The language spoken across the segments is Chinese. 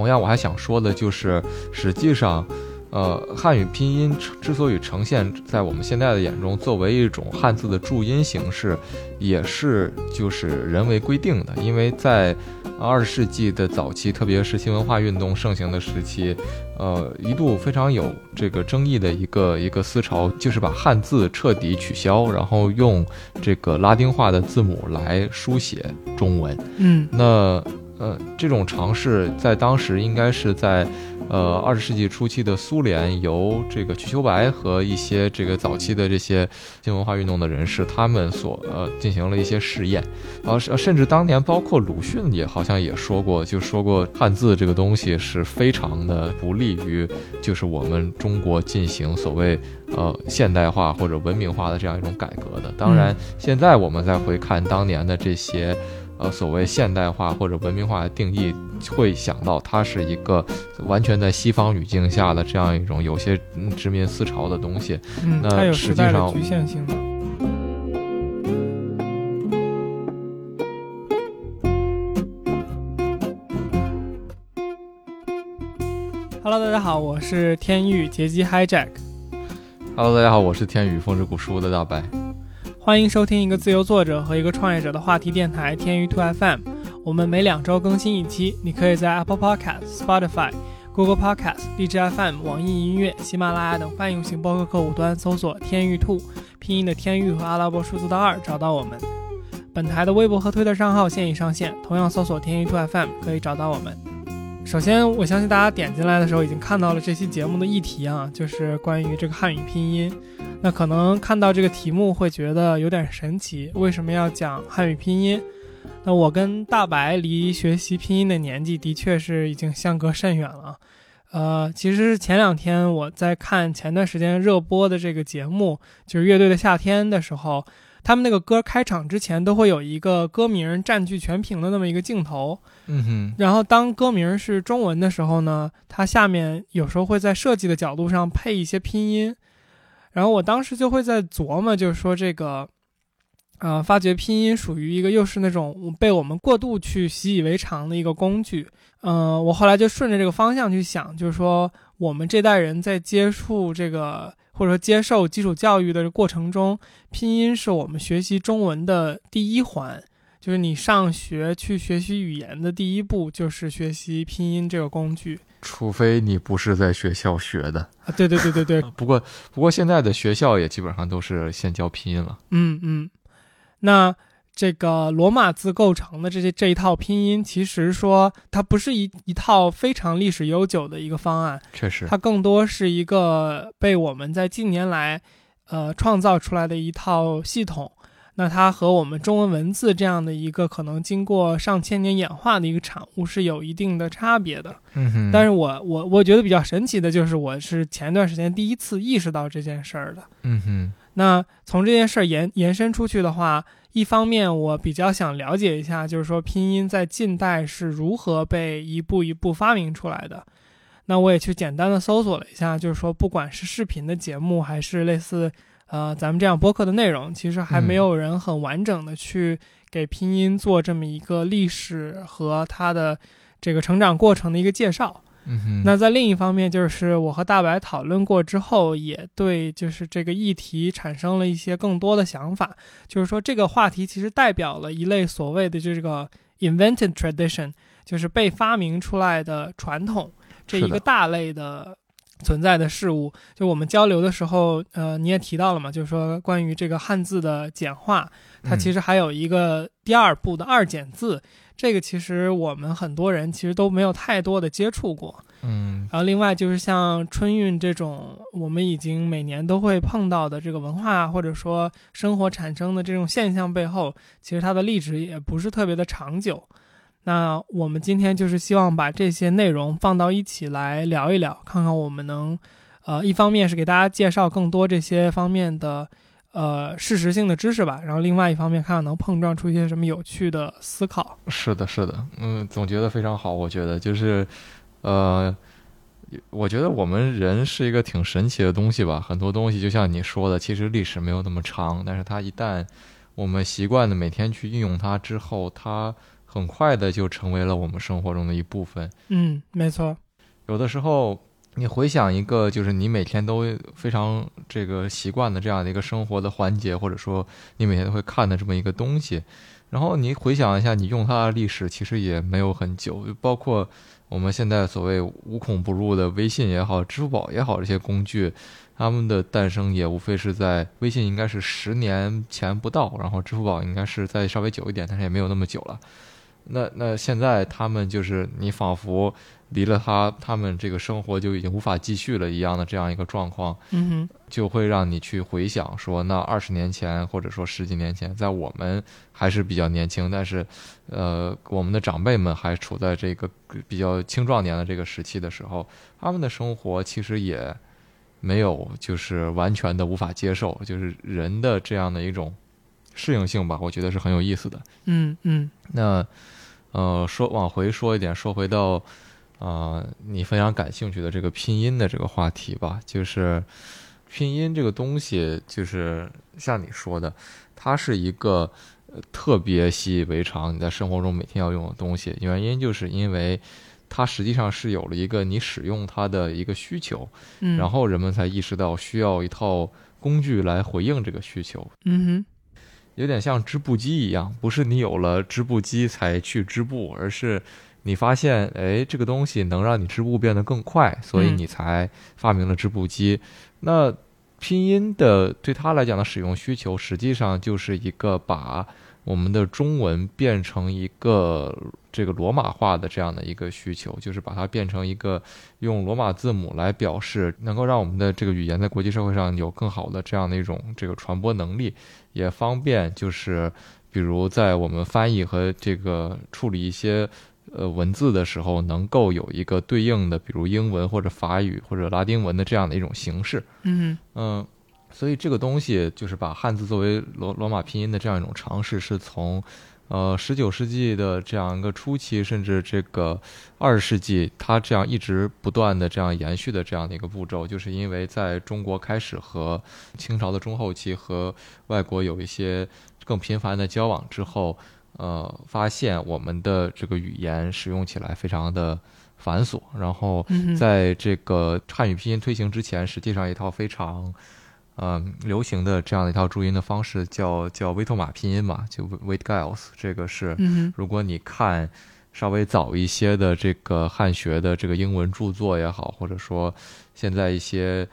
同样，我还想说的就是，实际上。呃，汉语拼音之所以呈现在我们现在的眼中作为一种汉字的注音形式，也是就是人为规定的。因为在二十世纪的早期，特别是新文化运动盛行的时期，呃，一度非常有这个争议的一个一个思潮，就是把汉字彻底取消，然后用这个拉丁化的字母来书写中文。嗯，那呃，这种尝试在当时应该是在。呃，二十世纪初期的苏联，由这个瞿秋白和一些这个早期的这些新文化运动的人士，他们所呃进行了一些试验，呃，甚至当年包括鲁迅也好像也说过，就说过汉字这个东西是非常的不利于就是我们中国进行所谓呃现代化或者文明化的这样一种改革的。当然，现在我们再回看当年的这些。呃，所谓现代化或者文明化的定义，会想到它是一个完全在西方语境下的这样一种有些殖民思潮的东西。嗯，那实际上局限性的。Hello，大家好，我是天宇劫机 Hijack。Hello，大家好，我是天宇风之谷书的大白。欢迎收听一个自由作者和一个创业者的话题电台天娱兔 FM。我们每两周更新一期，你可以在 Apple Podcast、Spotify、Google Podcast、荔枝 FM、网易音乐、喜马拉雅等泛用型播客客户端搜索“天娱兔”，拼音的天娱和阿拉伯数字的二找到我们。本台的微博和推特账号现已上线，同样搜索“天娱兔 FM” 可以找到我们。首先，我相信大家点进来的时候已经看到了这期节目的议题啊，就是关于这个汉语拼音。那可能看到这个题目会觉得有点神奇，为什么要讲汉语拼音？那我跟大白离学习拼音的年纪的确是已经相隔甚远了。呃，其实前两天我在看前段时间热播的这个节目，就是《乐队的夏天》的时候，他们那个歌开场之前都会有一个歌名占据全屏的那么一个镜头。嗯哼。然后当歌名是中文的时候呢，它下面有时候会在设计的角度上配一些拼音。然后我当时就会在琢磨，就是说这个，呃，发掘拼音属于一个又是那种被我们过度去习以为常的一个工具。嗯，我后来就顺着这个方向去想，就是说我们这代人在接触这个或者说接受基础教育的过程中，拼音是我们学习中文的第一环。就是你上学去学习语言的第一步，就是学习拼音这个工具。除非你不是在学校学的啊，对对对对对。不过不过现在的学校也基本上都是先教拼音了。嗯嗯。那这个罗马字构成的这些这一套拼音，其实说它不是一一套非常历史悠久的一个方案。确实。它更多是一个被我们在近年来，呃，创造出来的一套系统。那它和我们中文文字这样的一个可能经过上千年演化的一个产物是有一定的差别的。嗯哼。但是我我我觉得比较神奇的就是，我是前段时间第一次意识到这件事儿的。嗯哼。那从这件事儿延延伸出去的话，一方面我比较想了解一下，就是说拼音在近代是如何被一步一步发明出来的。那我也去简单的搜索了一下，就是说不管是视频的节目还是类似。呃，咱们这样播客的内容，其实还没有人很完整的去给拼音做这么一个历史和它的这个成长过程的一个介绍。嗯那在另一方面，就是我和大白讨论过之后，也对就是这个议题产生了一些更多的想法。就是说，这个话题其实代表了一类所谓的这个 invented tradition，就是被发明出来的传统这一个大类的。存在的事物，就我们交流的时候，呃，你也提到了嘛，就是说关于这个汉字的简化，它其实还有一个第二步的二简字，这个其实我们很多人其实都没有太多的接触过，嗯，然后另外就是像春运这种，我们已经每年都会碰到的这个文化或者说生活产生的这种现象背后，其实它的历史也不是特别的长久。那我们今天就是希望把这些内容放到一起来聊一聊，看看我们能，呃，一方面是给大家介绍更多这些方面的，呃，事实性的知识吧，然后另外一方面看看能碰撞出一些什么有趣的思考。是的，是的，嗯，总结的非常好，我觉得就是，呃，我觉得我们人是一个挺神奇的东西吧，很多东西就像你说的，其实历史没有那么长，但是它一旦我们习惯的每天去运用它之后，它。很快的就成为了我们生活中的一部分。嗯，没错。有的时候，你回想一个，就是你每天都非常这个习惯的这样的一个生活的环节，或者说你每天都会看的这么一个东西，然后你回想一下，你用它的历史其实也没有很久，包括我们现在所谓无孔不入的微信也好，支付宝也好，这些工具。它们的诞生也无非是在微信应该是十年前不到，然后支付宝应该是在稍微久一点，但是也没有那么久了。那那现在他们就是你仿佛离了他，他们这个生活就已经无法继续了一样的这样一个状况，嗯哼，就会让你去回想说，那二十年前或者说十几年前，在我们还是比较年轻，但是呃，我们的长辈们还处在这个比较青壮年的这个时期的时候，他们的生活其实也。没有，就是完全的无法接受，就是人的这样的一种适应性吧，我觉得是很有意思的。嗯嗯。那呃，说往回说一点，说回到啊，你非常感兴趣的这个拼音的这个话题吧，就是拼音这个东西，就是像你说的，它是一个特别习以为常，你在生活中每天要用的东西。原因就是因为。它实际上是有了一个你使用它的一个需求，嗯，然后人们才意识到需要一套工具来回应这个需求，嗯哼，有点像织布机一样，不是你有了织布机才去织布，而是你发现，哎，这个东西能让你织布变得更快，所以你才发明了织布机。那拼音的对它来讲的使用需求，实际上就是一个把。我们的中文变成一个这个罗马化的这样的一个需求，就是把它变成一个用罗马字母来表示，能够让我们的这个语言在国际社会上有更好的这样的一种这个传播能力，也方便就是比如在我们翻译和这个处理一些呃文字的时候，能够有一个对应的，比如英文或者法语或者拉丁文的这样的一种形式。嗯嗯。所以这个东西就是把汉字作为罗罗马拼音的这样一种尝试，是从，呃，十九世纪的这样一个初期，甚至这个二十世纪，它这样一直不断的这样延续的这样的一个步骤，就是因为在中国开始和清朝的中后期和外国有一些更频繁的交往之后，呃，发现我们的这个语言使用起来非常的繁琐，然后在这个汉语拼音推行之前，实际上一套非常。嗯，流行的这样的一套注音的方式叫叫威托马拼音嘛，就 Wait Giles，这个是，如果你看稍微早一些的这个汉学的这个英文著作也好，或者说现在一些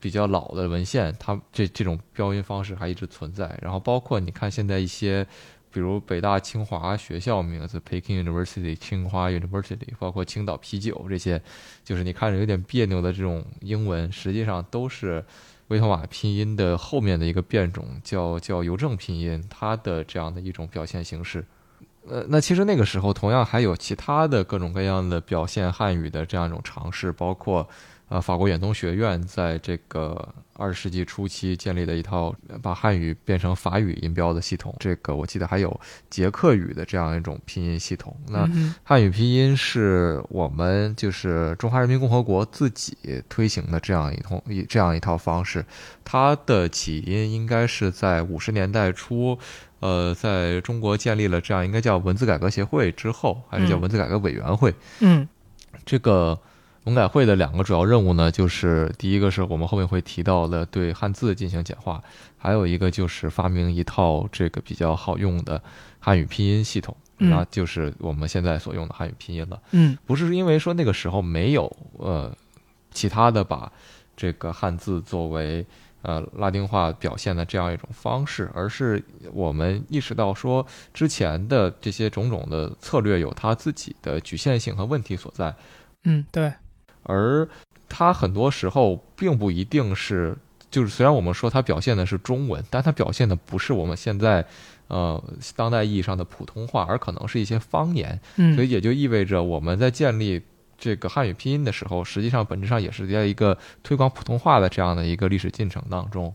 比较老的文献，它这这种标音方式还一直存在。然后包括你看现在一些，比如北大、清华学校名字 Peking University、清华 University，包括青岛啤酒这些，就是你看着有点别扭的这种英文，实际上都是。威妥玛拼音的后面的一个变种叫叫邮政拼音，它的这样的一种表现形式。呃，那其实那个时候同样还有其他的各种各样的表现汉语的这样一种尝试，包括。呃，法国远东学院在这个二十世纪初期建立的一套把汉语变成法语音标的系统。这个我记得还有捷克语的这样一种拼音系统。那汉语拼音是我们就是中华人民共和国自己推行的这样一通一这样一套方式。它的起因应该是在五十年代初，呃，在中国建立了这样应该叫文字改革协会之后，还是叫文字改革委员会。嗯，这个。文改会的两个主要任务呢，就是第一个是我们后面会提到的对汉字进行简化，还有一个就是发明一套这个比较好用的汉语拼音系统，那就是我们现在所用的汉语拼音了。嗯，不是因为说那个时候没有呃其他的把这个汉字作为呃拉丁化表现的这样一种方式，而是我们意识到说之前的这些种种的策略有它自己的局限性和问题所在。嗯，对。而它很多时候并不一定是，就是虽然我们说它表现的是中文，但它表现的不是我们现在呃当代意义上的普通话，而可能是一些方言。嗯，所以也就意味着我们在建立这个汉语拼音的时候，实际上本质上也是在一个推广普通话的这样的一个历史进程当中。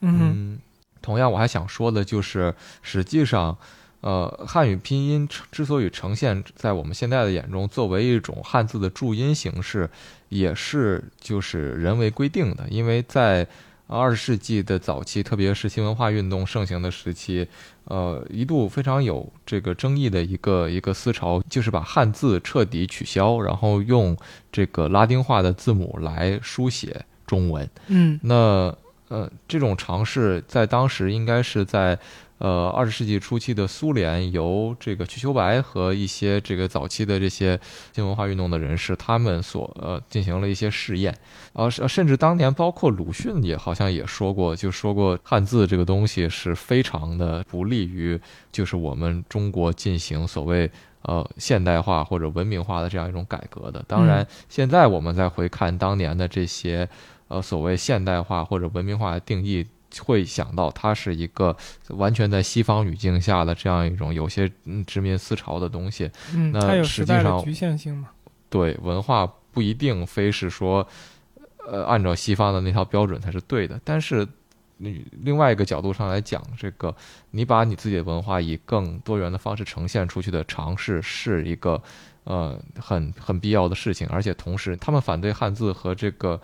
嗯，同样我还想说的就是，实际上。呃，汉语拼音之所以呈现在我们现在的眼中作为一种汉字的注音形式，也是就是人为规定的。因为在二十世纪的早期，特别是新文化运动盛行的时期，呃，一度非常有这个争议的一个一个思潮，就是把汉字彻底取消，然后用这个拉丁化的字母来书写中文。嗯，那呃，这种尝试在当时应该是在。呃，二十世纪初期的苏联，由这个瞿秋白和一些这个早期的这些新文化运动的人士，他们所呃进行了一些试验，呃，甚至当年包括鲁迅也好像也说过，就说过汉字这个东西是非常的不利于就是我们中国进行所谓呃现代化或者文明化的这样一种改革的。当然，现在我们再回看当年的这些呃所谓现代化或者文明化的定义。会想到它是一个完全在西方语境下的这样一种有些殖民思潮的东西。嗯，它有时代的局限性嘛？对，文化不一定非是说，呃，按照西方的那套标准才是对的。但是，你另外一个角度上来讲，这个你把你自己的文化以更多元的方式呈现出去的尝试，是一个呃很很必要的事情。而且同时，他们反对汉字和这个。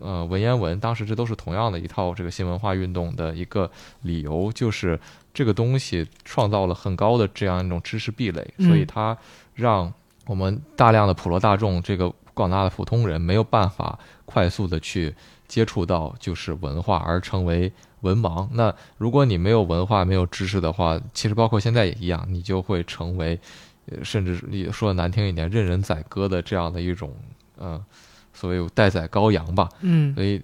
呃，文言文当时这都是同样的一套这个新文化运动的一个理由，就是这个东西创造了很高的这样一种知识壁垒，所以它让我们大量的普罗大众这个广大的普通人没有办法快速的去接触到就是文化，而成为文盲。那如果你没有文化、没有知识的话，其实包括现在也一样，你就会成为，甚至你说的难听一点，任人宰割的这样的一种，嗯。所谓待宰羔羊吧，嗯，所以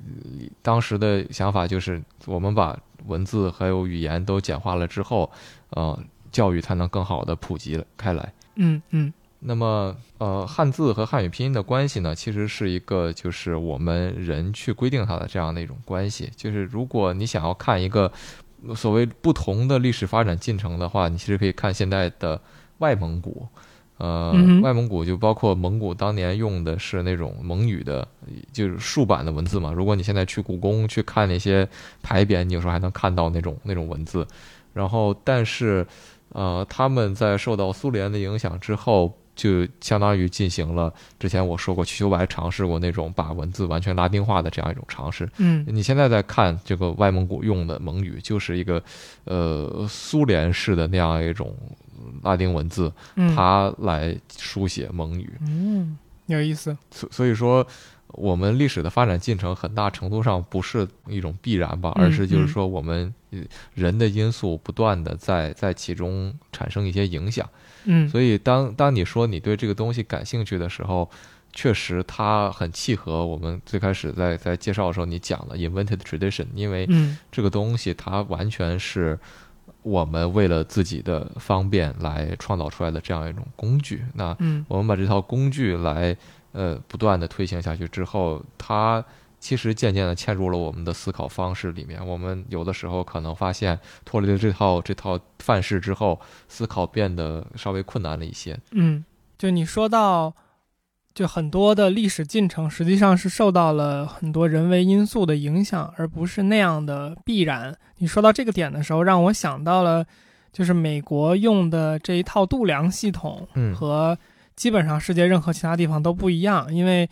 当时的想法就是，我们把文字还有语言都简化了之后，呃，教育才能更好的普及开来。嗯嗯。那么，呃，汉字和汉语拼音的关系呢，其实是一个就是我们人去规定它的这样的一种关系。就是如果你想要看一个所谓不同的历史发展进程的话，你其实可以看现在的外蒙古。呃，外蒙古就包括蒙古当年用的是那种蒙语的，就是竖版的文字嘛。如果你现在去故宫去看那些牌匾，你有时候还能看到那种 那种文字。然后，但是，呃，他们在受到苏联的影响之后，就相当于进行了之前我说过，瞿秋白尝试过那种把文字完全拉丁化的这样一种尝试。嗯，你现在在看这个外蒙古用的蒙语，就是一个呃苏联式的那样一种。拉丁文字，它来书写蒙语，嗯，有意思。所所以说，我们历史的发展进程很大程度上不是一种必然吧，而是就是说我们人的因素不断的在在其中产生一些影响。嗯，所以当当你说你对这个东西感兴趣的时候，确实它很契合我们最开始在在介绍的时候你讲的 invented tradition，因为这个东西它完全是。我们为了自己的方便来创造出来的这样一种工具，那我们把这套工具来呃不断的推行下去之后，它其实渐渐的嵌入了我们的思考方式里面。我们有的时候可能发现脱离了这套这套范式之后，思考变得稍微困难了一些。嗯，就你说到。就很多的历史进程实际上是受到了很多人为因素的影响，而不是那样的必然。你说到这个点的时候，让我想到了，就是美国用的这一套度量系统，和基本上世界任何其他地方都不一样，因为。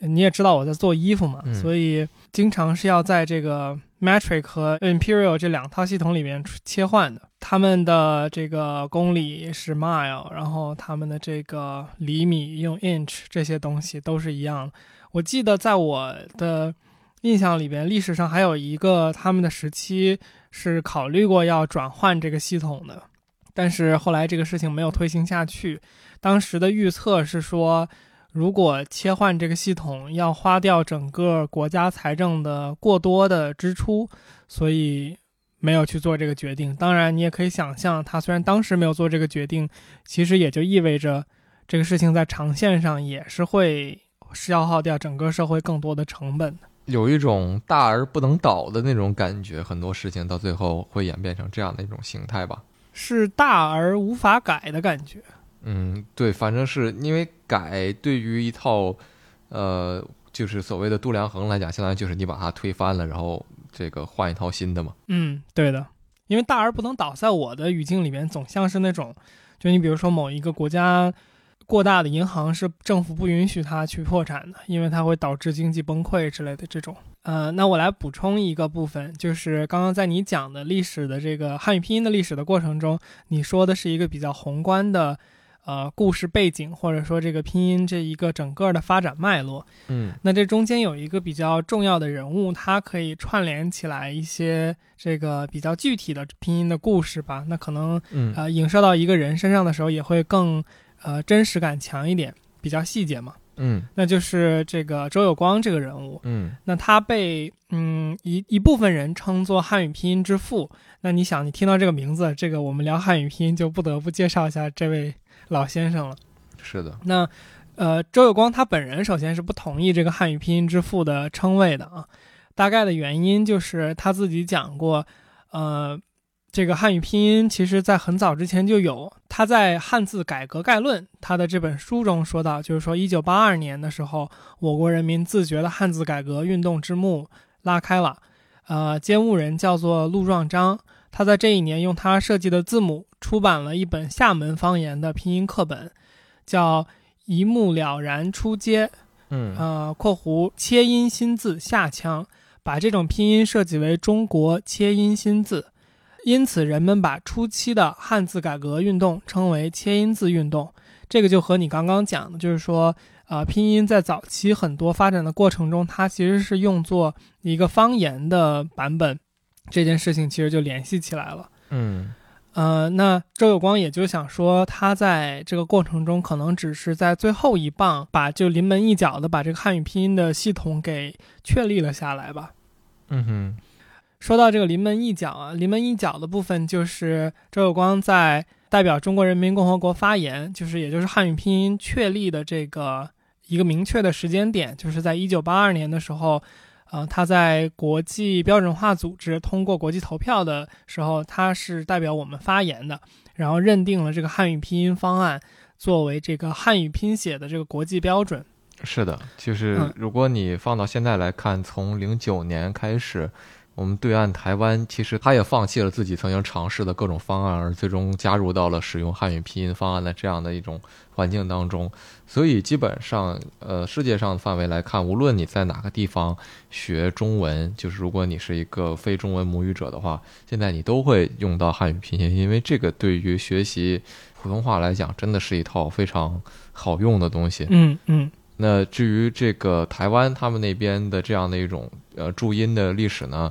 你也知道我在做衣服嘛，所以经常是要在这个 metric 和 imperial 这两套系统里面切换的。他们的这个公里是 mile，然后他们的这个厘米用 inch，这些东西都是一样的。我记得在我的印象里边，历史上还有一个他们的时期是考虑过要转换这个系统的，但是后来这个事情没有推行下去。当时的预测是说。如果切换这个系统要花掉整个国家财政的过多的支出，所以没有去做这个决定。当然，你也可以想象，他虽然当时没有做这个决定，其实也就意味着这个事情在长线上也是会消耗掉整个社会更多的成本。有一种大而不能倒的那种感觉，很多事情到最后会演变成这样的一种形态吧？是大而无法改的感觉。嗯，对，反正是因为改对于一套，呃，就是所谓的度量衡来讲，相当于就是你把它推翻了，然后这个换一套新的嘛。嗯，对的，因为大而不能倒，在我的语境里面总像是那种，就你比如说某一个国家过大的银行是政府不允许它去破产的，因为它会导致经济崩溃之类的这种。呃，那我来补充一个部分，就是刚刚在你讲的历史的这个汉语拼音的历史的过程中，你说的是一个比较宏观的。呃，故事背景或者说这个拼音这一个整个的发展脉络，嗯，那这中间有一个比较重要的人物，它可以串联起来一些这个比较具体的拼音的故事吧。那可能，呃，影射到一个人身上的时候，也会更呃真实感强一点，比较细节嘛。嗯，那就是这个周有光这个人物，嗯，那他被嗯一一部分人称作汉语拼音之父。那你想，你听到这个名字，这个我们聊汉语拼音就不得不介绍一下这位。老先生了，是的。那，呃，周有光他本人首先是不同意这个汉语拼音之父的称谓的啊。大概的原因就是他自己讲过，呃，这个汉语拼音其实在很早之前就有。他在《汉字改革概论》他的这本书中说到，就是说，一九八二年的时候，我国人民自觉的汉字改革运动之幕拉开了。呃，监务人叫做陆壮章。他在这一年用他设计的字母出版了一本厦门方言的拼音课本，叫《一目了然出街》。嗯，呃（括弧切音新字下腔），把这种拼音设计为中国切音新字，因此人们把初期的汉字改革运动称为切音字运动。这个就和你刚刚讲的，就是说，呃，拼音在早期很多发展的过程中，它其实是用作一个方言的版本。这件事情其实就联系起来了。嗯，呃，那周有光也就想说，他在这个过程中可能只是在最后一棒，把就临门一脚的把这个汉语拼音的系统给确立了下来吧。嗯哼，说到这个临门一脚啊，临门一脚的部分就是周有光在代表中国人民共和国发言，就是也就是汉语拼音确立的这个一个明确的时间点，就是在一九八二年的时候。呃，他在国际标准化组织通过国际投票的时候，他是代表我们发言的，然后认定了这个汉语拼音方案作为这个汉语拼写的这个国际标准。是的，就是如果你放到现在来看，从零九年开始。我们对岸台湾其实他也放弃了自己曾经尝试的各种方案，而最终加入到了使用汉语拼音方案的这样的一种环境当中。所以基本上，呃，世界上的范围来看，无论你在哪个地方学中文，就是如果你是一个非中文母语者的话，现在你都会用到汉语拼音，因为这个对于学习普通话来讲，真的是一套非常好用的东西。嗯嗯。那至于这个台湾他们那边的这样的一种呃注音的历史呢，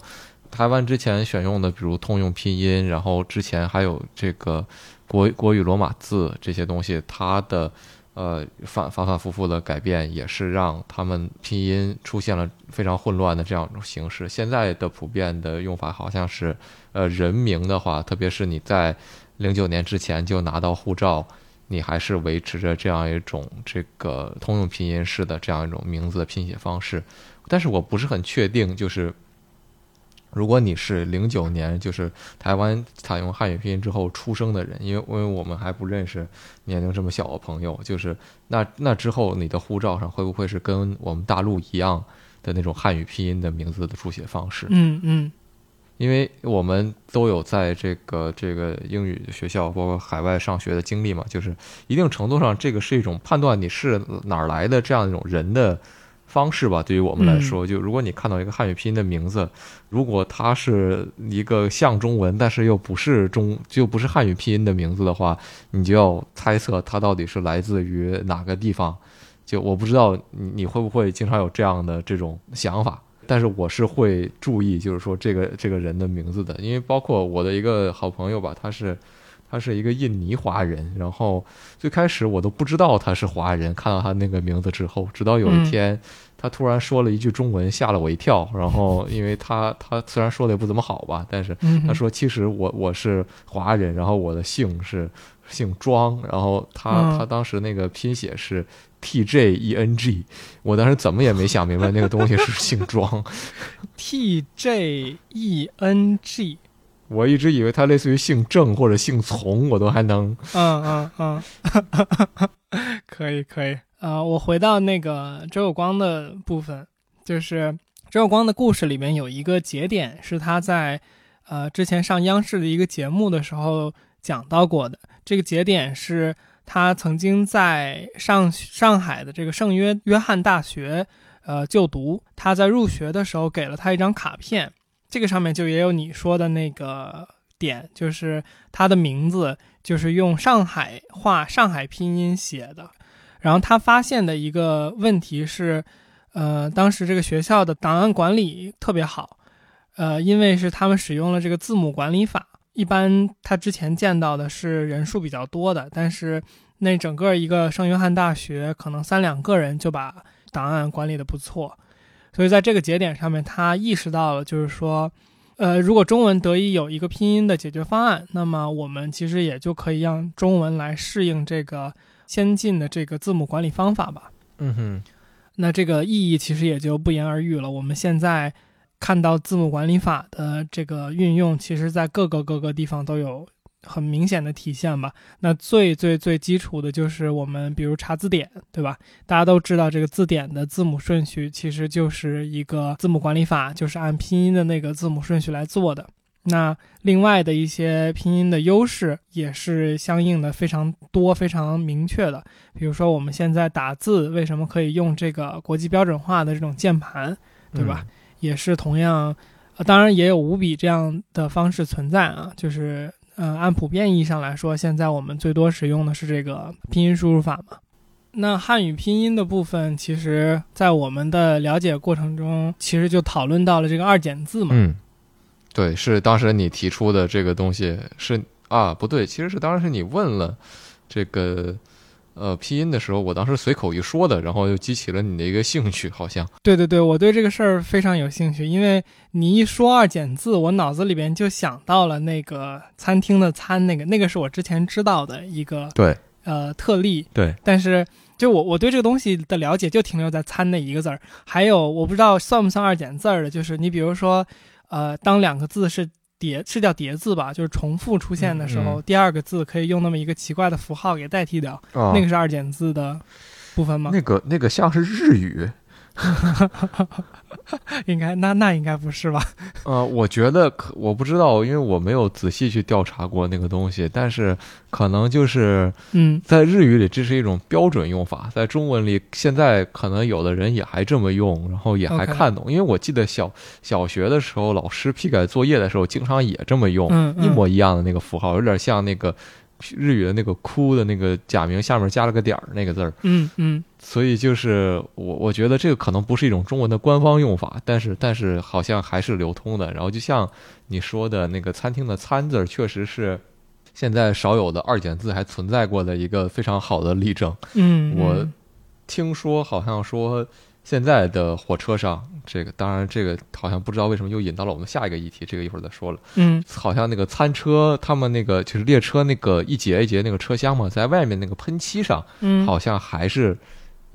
台湾之前选用的比如通用拼音，然后之前还有这个国国语罗马字这些东西，它的呃反反反复复的改变，也是让他们拼音出现了非常混乱的这样一种形式。现在的普遍的用法好像是呃人名的话，特别是你在零九年之前就拿到护照。你还是维持着这样一种这个通用拼音式的这样一种名字的拼写方式，但是我不是很确定，就是如果你是零九年就是台湾采用汉语拼音之后出生的人，因为因为我们还不认识年龄这么小的朋友，就是那那之后你的护照上会不会是跟我们大陆一样的那种汉语拼音的名字的书写方式？嗯嗯。因为我们都有在这个这个英语学校，包括海外上学的经历嘛，就是一定程度上，这个是一种判断你是哪儿来的这样一种人的方式吧。对于我们来说，就如果你看到一个汉语拼音的名字，如果它是一个像中文，但是又不是中，就不是汉语拼音的名字的话，你就要猜测它到底是来自于哪个地方。就我不知道你你会不会经常有这样的这种想法。但是我是会注意，就是说这个这个人的名字的，因为包括我的一个好朋友吧，他是他是一个印尼华人，然后最开始我都不知道他是华人，看到他那个名字之后，直到有一天他突然说了一句中文，吓了我一跳。然后因为他他虽然说的也不怎么好吧，但是他说其实我我是华人，然后我的姓是姓庄，然后他他当时那个拼写是。T J E N G，我当时怎么也没想明白那个东西是姓庄。T J E N G，我一直以为它类似于姓郑或者姓从，我都还能。嗯嗯嗯，可以可以。呃，我回到那个周有光的部分，就是周有光的故事里面有一个节点是他在呃之前上央视的一个节目的时候讲到过的。这个节点是。他曾经在上上海的这个圣约约翰大学呃就读，他在入学的时候给了他一张卡片，这个上面就也有你说的那个点，就是他的名字就是用上海话上海拼音写的。然后他发现的一个问题是，呃，当时这个学校的档案管理特别好，呃，因为是他们使用了这个字母管理法。一般他之前见到的是人数比较多的，但是那整个一个圣约翰大学可能三两个人就把档案管理的不错，所以在这个节点上面，他意识到了，就是说，呃，如果中文得以有一个拼音的解决方案，那么我们其实也就可以让中文来适应这个。先进的这个字母管理方法吧，嗯哼，那这个意义其实也就不言而喻了。我们现在看到字母管理法的这个运用，其实在各个各个地方都有很明显的体现吧。那最最最基础的就是我们比如查字典，对吧？大家都知道这个字典的字母顺序其实就是一个字母管理法，就是按拼音的那个字母顺序来做的。那另外的一些拼音的优势也是相应的非常多、非常明确的。比如说，我们现在打字为什么可以用这个国际标准化的这种键盘，对吧？也是同样，当然也有五笔这样的方式存在啊。就是，呃，按普遍意义上来说，现在我们最多使用的是这个拼音输入法嘛。那汉语拼音的部分，其实在我们的了解过程中，其实就讨论到了这个二简字嘛。嗯。对，是当时你提出的这个东西是啊，不对，其实是当时你问了这个呃拼音的时候，我当时随口一说的，然后又激起了你的一个兴趣，好像。对对对，我对这个事儿非常有兴趣，因为你一说二简字，我脑子里边就想到了那个餐厅的餐，那个那个是我之前知道的一个对呃特例，对，但是就我我对这个东西的了解就停留在餐那一个字儿，还有我不知道算不算二简字儿的，就是你比如说。呃，当两个字是叠，是叫叠字吧，就是重复出现的时候，第二个字可以用那么一个奇怪的符号给代替掉，那个是二简字的部分吗？那个那个像是日语。应该那那应该不是吧？呃，我觉得可我不知道，因为我没有仔细去调查过那个东西，但是可能就是嗯，在日语里这是一种标准用法，在中文里现在可能有的人也还这么用，然后也还看懂，因为我记得小小学的时候老师批改作业的时候经常也这么用，一模一样的那个符号，有点像那个。日语的那个“哭”的那个假名下面加了个点儿，那个字儿。嗯嗯。所以就是我，我觉得这个可能不是一种中文的官方用法，但是但是好像还是流通的。然后就像你说的那个餐厅的“餐”字，确实是现在少有的二简字还存在过的一个非常好的例证。嗯，我听说好像说。现在的火车上，这个当然，这个好像不知道为什么又引到了我们下一个议题，这个一会儿再说了。嗯，好像那个餐车，他们那个就是列车那个一节一节那个车厢嘛，在外面那个喷漆上，嗯，好像还是。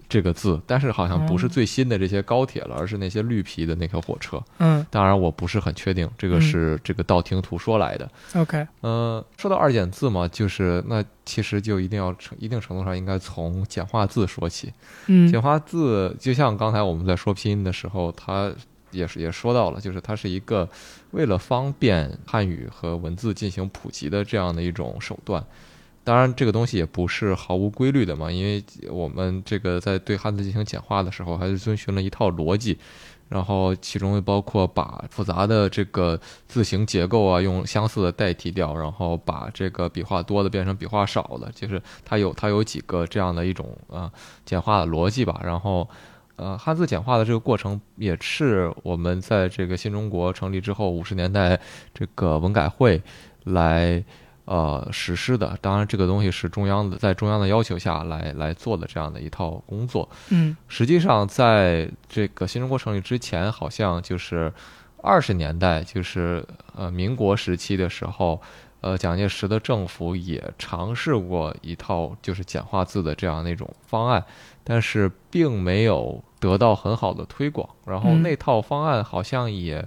这个字，但是好像不是最新的这些高铁了，而是那些绿皮的那个火车。嗯，当然我不是很确定，这个是这个道听途说来的。OK，呃，说到二简字嘛，就是那其实就一定要成一定程度上应该从简化字说起。嗯，简化字就像刚才我们在说拼音的时候，它也是也说到了，就是它是一个为了方便汉语和文字进行普及的这样的一种手段。当然，这个东西也不是毫无规律的嘛，因为我们这个在对汉字进行简化的时候，还是遵循了一套逻辑，然后其中包括把复杂的这个字形结构啊，用相似的代替掉，然后把这个笔画多的变成笔画少的，就是它有它有几个这样的一种啊简化的逻辑吧。然后，呃，汉字简化的这个过程也是我们在这个新中国成立之后五十年代这个文改会来。呃，实施的，当然这个东西是中央的，在中央的要求下来来做的这样的一套工作。嗯，实际上在这个新中国成立之前，好像就是二十年代，就是呃民国时期的时候，呃蒋介石的政府也尝试过一套就是简化字的这样的一种方案，但是并没有得到很好的推广。然后那套方案好像也。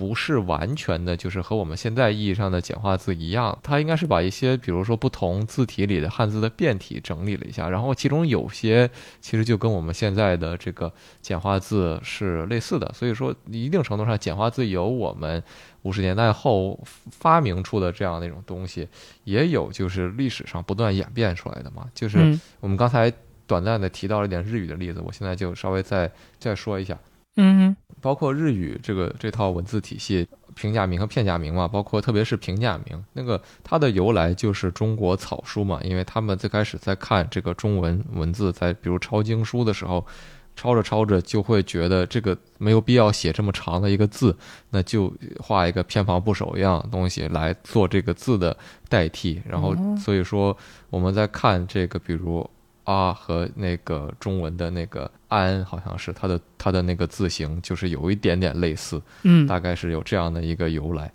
不是完全的，就是和我们现在意义上的简化字一样，它应该是把一些，比如说不同字体里的汉字的变体整理了一下，然后其中有些其实就跟我们现在的这个简化字是类似的，所以说一定程度上，简化字有我们五十年代后发明出的这样的一种东西，也有就是历史上不断演变出来的嘛，就是我们刚才短暂的提到了一点日语的例子，我现在就稍微再再说一下。嗯，包括日语这个这套文字体系，平假名和片假名嘛，包括特别是平假名，那个它的由来就是中国草书嘛，因为他们最开始在看这个中文文字，在比如抄经书的时候，抄着抄着就会觉得这个没有必要写这么长的一个字，那就画一个偏旁部首一样东西来做这个字的代替，然后所以说我们在看这个，比如。啊，和那个中文的那个安，好像是它的它的那个字形，就是有一点点类似，嗯，大概是有这样的一个由来。嗯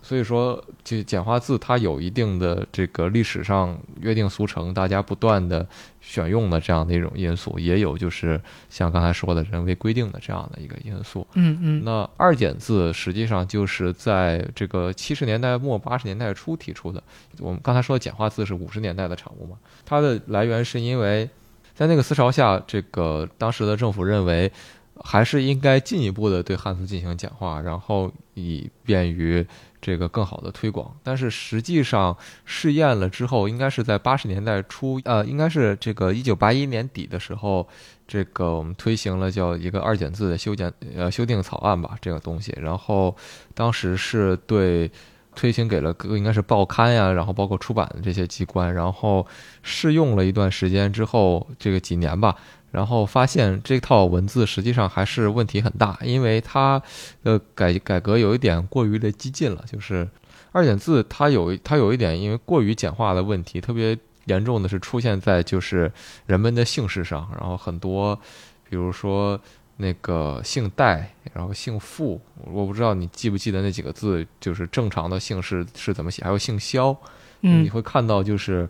所以说，就简化字它有一定的这个历史上约定俗成，大家不断的选用的这样的一种因素，也有就是像刚才说的人为规定的这样的一个因素。嗯嗯。那二简字实际上就是在这个七十年代末八十年代初提出的。我们刚才说的简化字是五十年代的产物嘛？它的来源是因为在那个思潮下，这个当时的政府认为。还是应该进一步的对汉字进行简化，然后以便于这个更好的推广。但是实际上试验了之后，应该是在八十年代初，呃，应该是这个一九八一年底的时候，这个我们推行了叫一个二简字的修简呃修订草案吧，这个东西。然后当时是对推行给了各应该是报刊呀，然后包括出版的这些机关，然后试用了一段时间之后，这个几年吧。然后发现这套文字实际上还是问题很大，因为它，的，改改革有一点过于的激进了。就是二简字它有它有一点，因为过于简化的问题，特别严重的是出现在就是人们的姓氏上。然后很多，比如说那个姓戴，然后姓傅，我不知道你记不记得那几个字，就是正常的姓氏是怎么写，还有姓萧，你会看到就是。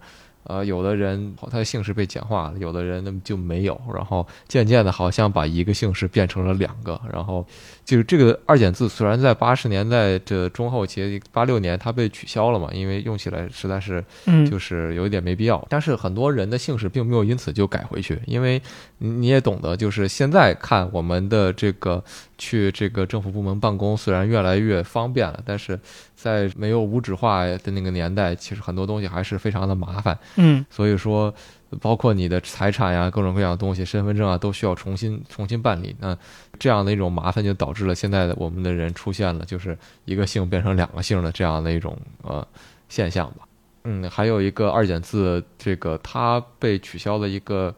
呃，有的人他的姓氏被简化了，有的人那么就没有，然后渐渐的，好像把一个姓氏变成了两个，然后就是这个二简字，虽然在八十年代的中后期，八六年它被取消了嘛，因为用起来实在是，就是有一点没必要。但是很多人的姓氏并没有因此就改回去，因为你也懂得，就是现在看我们的这个去这个政府部门办公，虽然越来越方便了，但是。在没有无纸化的那个年代，其实很多东西还是非常的麻烦。嗯，所以说，包括你的财产呀，各种各样的东西，身份证啊，都需要重新重新办理。那这样的一种麻烦，就导致了现在的我们的人出现了就是一个姓变成两个姓的这样的一种呃现象吧。嗯，还有一个二简字，这个它被取消的一个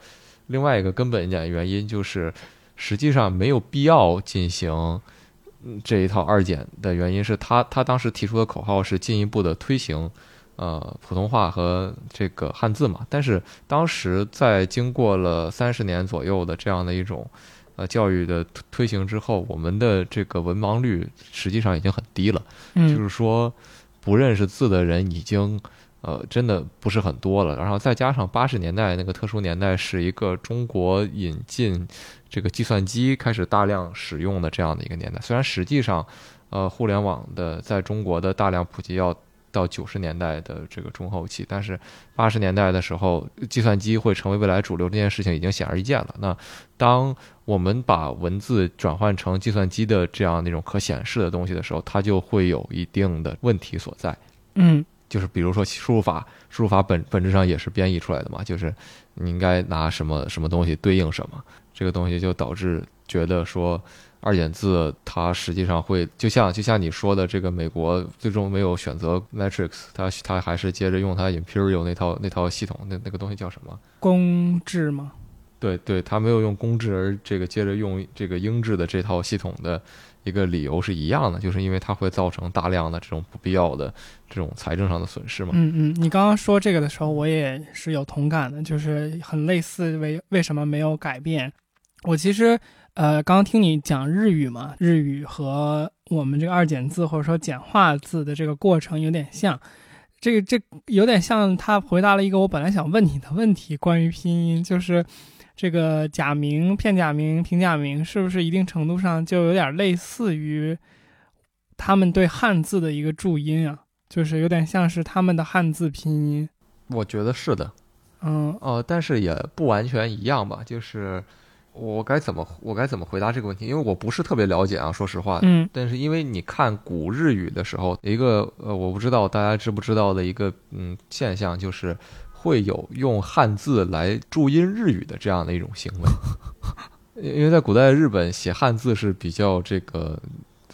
另外一个根本一点原因，就是实际上没有必要进行。这一套二简的原因是他，他当时提出的口号是进一步的推行，呃，普通话和这个汉字嘛。但是当时在经过了三十年左右的这样的一种，呃，教育的推行之后，我们的这个文盲率实际上已经很低了，就是说不认识字的人已经。呃，真的不是很多了。然后再加上八十年代那个特殊年代，是一个中国引进这个计算机开始大量使用的这样的一个年代。虽然实际上，呃，互联网的在中国的大量普及要到九十年代的这个中后期，但是八十年代的时候，计算机会成为未来主流这件事情已经显而易见了。那当我们把文字转换成计算机的这样那种可显示的东西的时候，它就会有一定的问题所在。嗯。就是比如说输入法，输入法本本质上也是编译出来的嘛，就是你应该拿什么什么东西对应什么，这个东西就导致觉得说二简字它实际上会就像就像你说的这个美国最终没有选择 Matrix，它它还是接着用它 Imperial 那套那套系统，那那个东西叫什么？公制吗？对对，它没有用公制，而这个接着用这个英制的这套系统的。一个理由是一样的，就是因为它会造成大量的这种不必要的这种财政上的损失嘛。嗯嗯，你刚刚说这个的时候，我也是有同感的，就是很类似为为什么没有改变。我其实呃，刚刚听你讲日语嘛，日语和我们这个二简字或者说简化字的这个过程有点像，这个这有点像他回答了一个我本来想问你的问题，关于拼音，就是。这个假名、片假名、平假名，是不是一定程度上就有点类似于，他们对汉字的一个注音啊，就是有点像是他们的汉字拼音。我觉得是的，嗯呃，但是也不完全一样吧。就是我该怎么我该怎么回答这个问题？因为我不是特别了解啊，说实话。嗯但是因为你看古日语的时候，一个呃，我不知道大家知不知道的一个嗯现象，就是会有用汉字来注音日语的这样的一种行为。因因为在古代日本写汉字是比较这个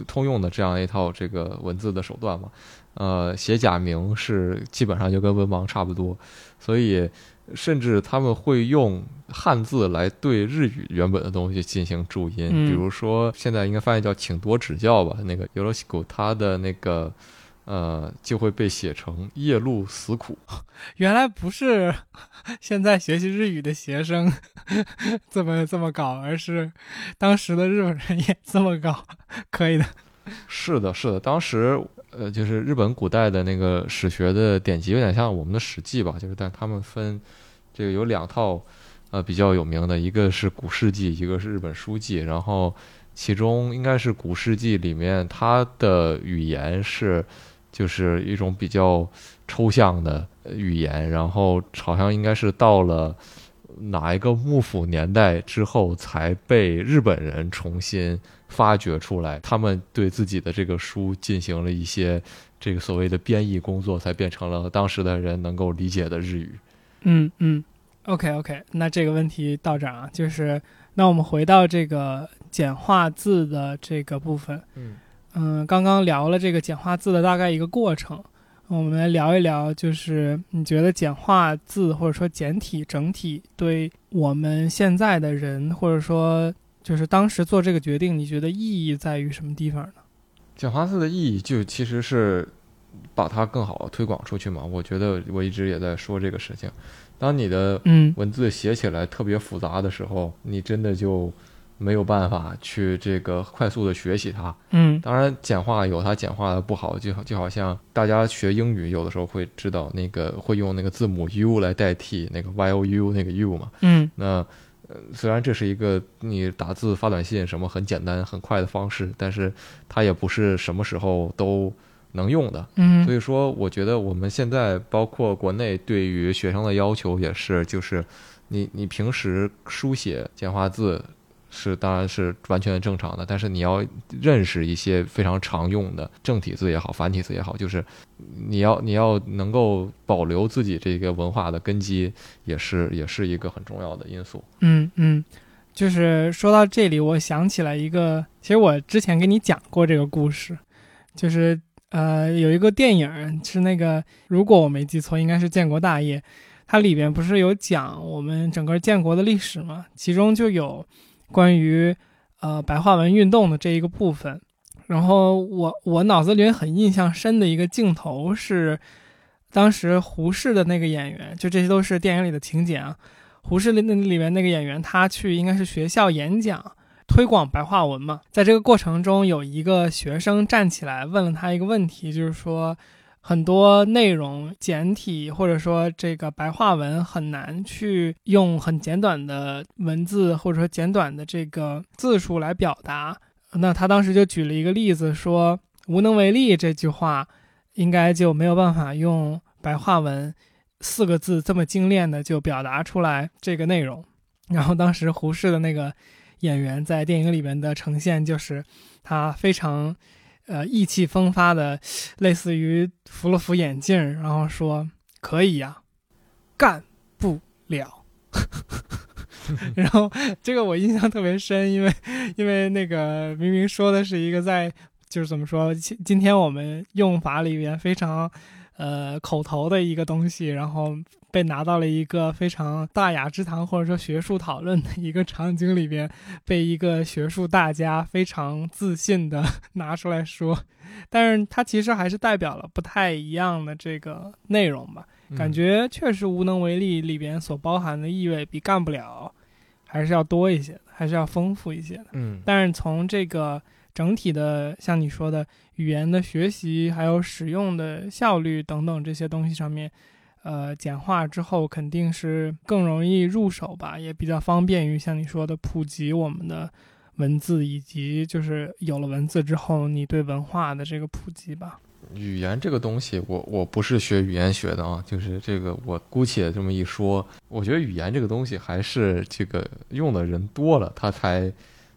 通用的这样一套这个文字的手段嘛，呃，写假名是基本上就跟文盲差不多，所以甚至他们会用汉字来对日语原本的东西进行注音，嗯。比如说现在应该翻译叫“请多指教”吧，那个尤罗西古他的那个呃就会被写成“夜路死苦 原来不是 现在学习日语的学生 这么这么搞，而是当时的日本人也这么搞，可以的。”。是的，是的，当时呃就是日本古代的那个史学的典籍，有点像我们的《史记》吧，就是但他们分这个有两套呃比较有名的，一个是古世纪，一个是日本书记，然后其中应该是古世纪里面它的语言是就是一种比较抽象的呃语言，然后好像应该是到了。哪一个幕府年代之后才被日本人重新发掘出来？他们对自己的这个书进行了一些这个所谓的编译工作，才变成了当时的人能够理解的日语。嗯嗯，OK OK，那这个问题到这儿啊，就是那我们回到这个简化字的这个部分。嗯嗯，刚刚聊了这个简化字的大概一个过程，我们来聊一聊，就是你觉得简化字或者说简体整体对我们现在的人，或者说就是当时做这个决定，你觉得意义在于什么地方呢？简化字的意义就其实是把它更好推广出去嘛。我觉得我一直也在说这个事情。当你的嗯文字写起来特别复杂的时候，你真的就没有办法去这个快速的学习它。嗯当然，简化有它简化的不好，就好就好像大家学英语有的时候会知道那个会用那个字母 U 来代替那个 Y O U 那个 U 嘛。嗯那呃，虽然这是一个你打字发短信什么很简单很快的方式，但是它也不是什么时候都能用的。嗯所以说，我觉得我们现在包括国内对于学生的要求也是，就是你你平时书写简化字是当然是完全正常的，但是你要认识一些非常常用的正体字也好，繁体字也好，就是你要你要能够保留自己这个文化的根基，也是也是一个很重要的因素。嗯嗯，就是说到这里，我想起来一个，其实我之前给你讲过这个故事，就是呃有一个电影是那个，如果我没记错，应该是《建国大业》，它里边不是有讲我们整个建国的历史嘛，其中就有关于呃白话文运动的这一个部分。然后我我脑子里很印象深的一个镜头是，当时胡适的那个演员，就这些都是电影里的情节啊。胡适里那里面那个演员，他去应该是学校演讲，推广白话文嘛。在这个过程中，有一个学生站起来问了他一个问题，就是说很多内容简体或者说这个白话文很难去用很简短的文字或者说简短的这个字数来表达。那他当时就举了一个例子，说“无能为力”这句话，应该就没有办法用白话文四个字这么精炼的就表达出来这个内容。然后当时胡适的那个演员在电影里面的呈现，就是他非常呃意气风发的，类似于扶了扶眼镜，然后说：“可以呀、干不了。”然后这个我印象特别深，因为因为那个明明说的是一个在就是怎么说，今今天我们用法里边非常呃口头的一个东西，然后被拿到了一个非常大雅之堂或者说学术讨论的一个场景里边，被一个学术大家非常自信的 拿出来说，但是它其实还是代表了不太一样的这个内容吧。感觉确实无能为力里边所包含的意味比干不了还是要多一些的，还是要丰富一些的。嗯，但是从这个整体的，像你说的语言的学习，还有使用的效率等等这些东西上面，呃，简化之后肯定是更容易入手吧，也比较方便于像你说的普及我们的文字，以及就是有了文字之后，你对文化的这个普及吧。语言这个东西，我我不是学语言学的啊，就是这个我姑且这么一说，我觉得语言这个东西还是这个用的人多了，它才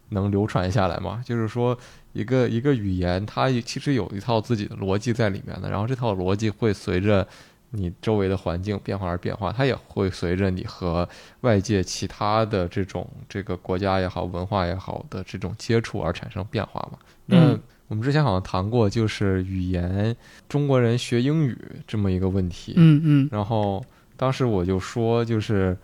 能流传下来嘛。就是说，一个一个语言，它其实有一套自己的逻辑在里面的，然后这套逻辑会随着你周围的环境变化而变化，它也会随着你和外界其他的这种这个国家也好、文化也好的这种接触而产生变化嘛。那我们之前好像谈过，就是语言，中国人学英语这么一个问题。嗯嗯。然后当时我就说，就是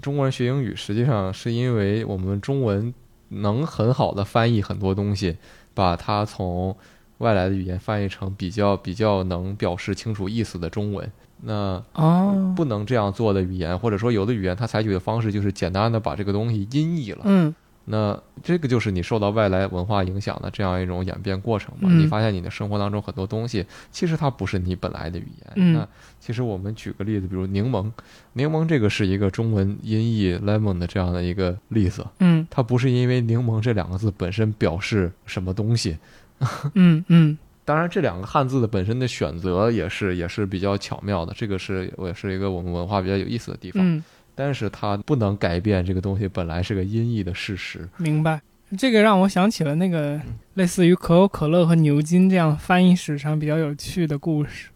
中国人学英语，实际上是因为我们中文能很好的翻译很多东西，把它从外来的语言翻译成比较比较能表示清楚意思的中文。那哦，不能这样做的语言，或者说有的语言，它采取的方式就是简单的把这个东西音译了。嗯。那这个就是你受到外来文化影响的这样一种演变过程嘛？你发现你的生活当中很多东西，其实它不是你本来的语言。那其实我们举个例子，比如柠檬，柠檬这个是一个中文音译 lemon 的这样的一个例子。嗯，它不是因为柠檬这两个字本身表示什么东西。嗯 嗯，当然这两个汉字的本身的选择也是也是比较巧妙的，这个是也是一个我们文化比较有意思的地方。嗯但是它不能改变这个东西本来是个音译的事实。明白，这个让我想起了那个类似于可口可乐和牛津这样翻译史上比较有趣的故事。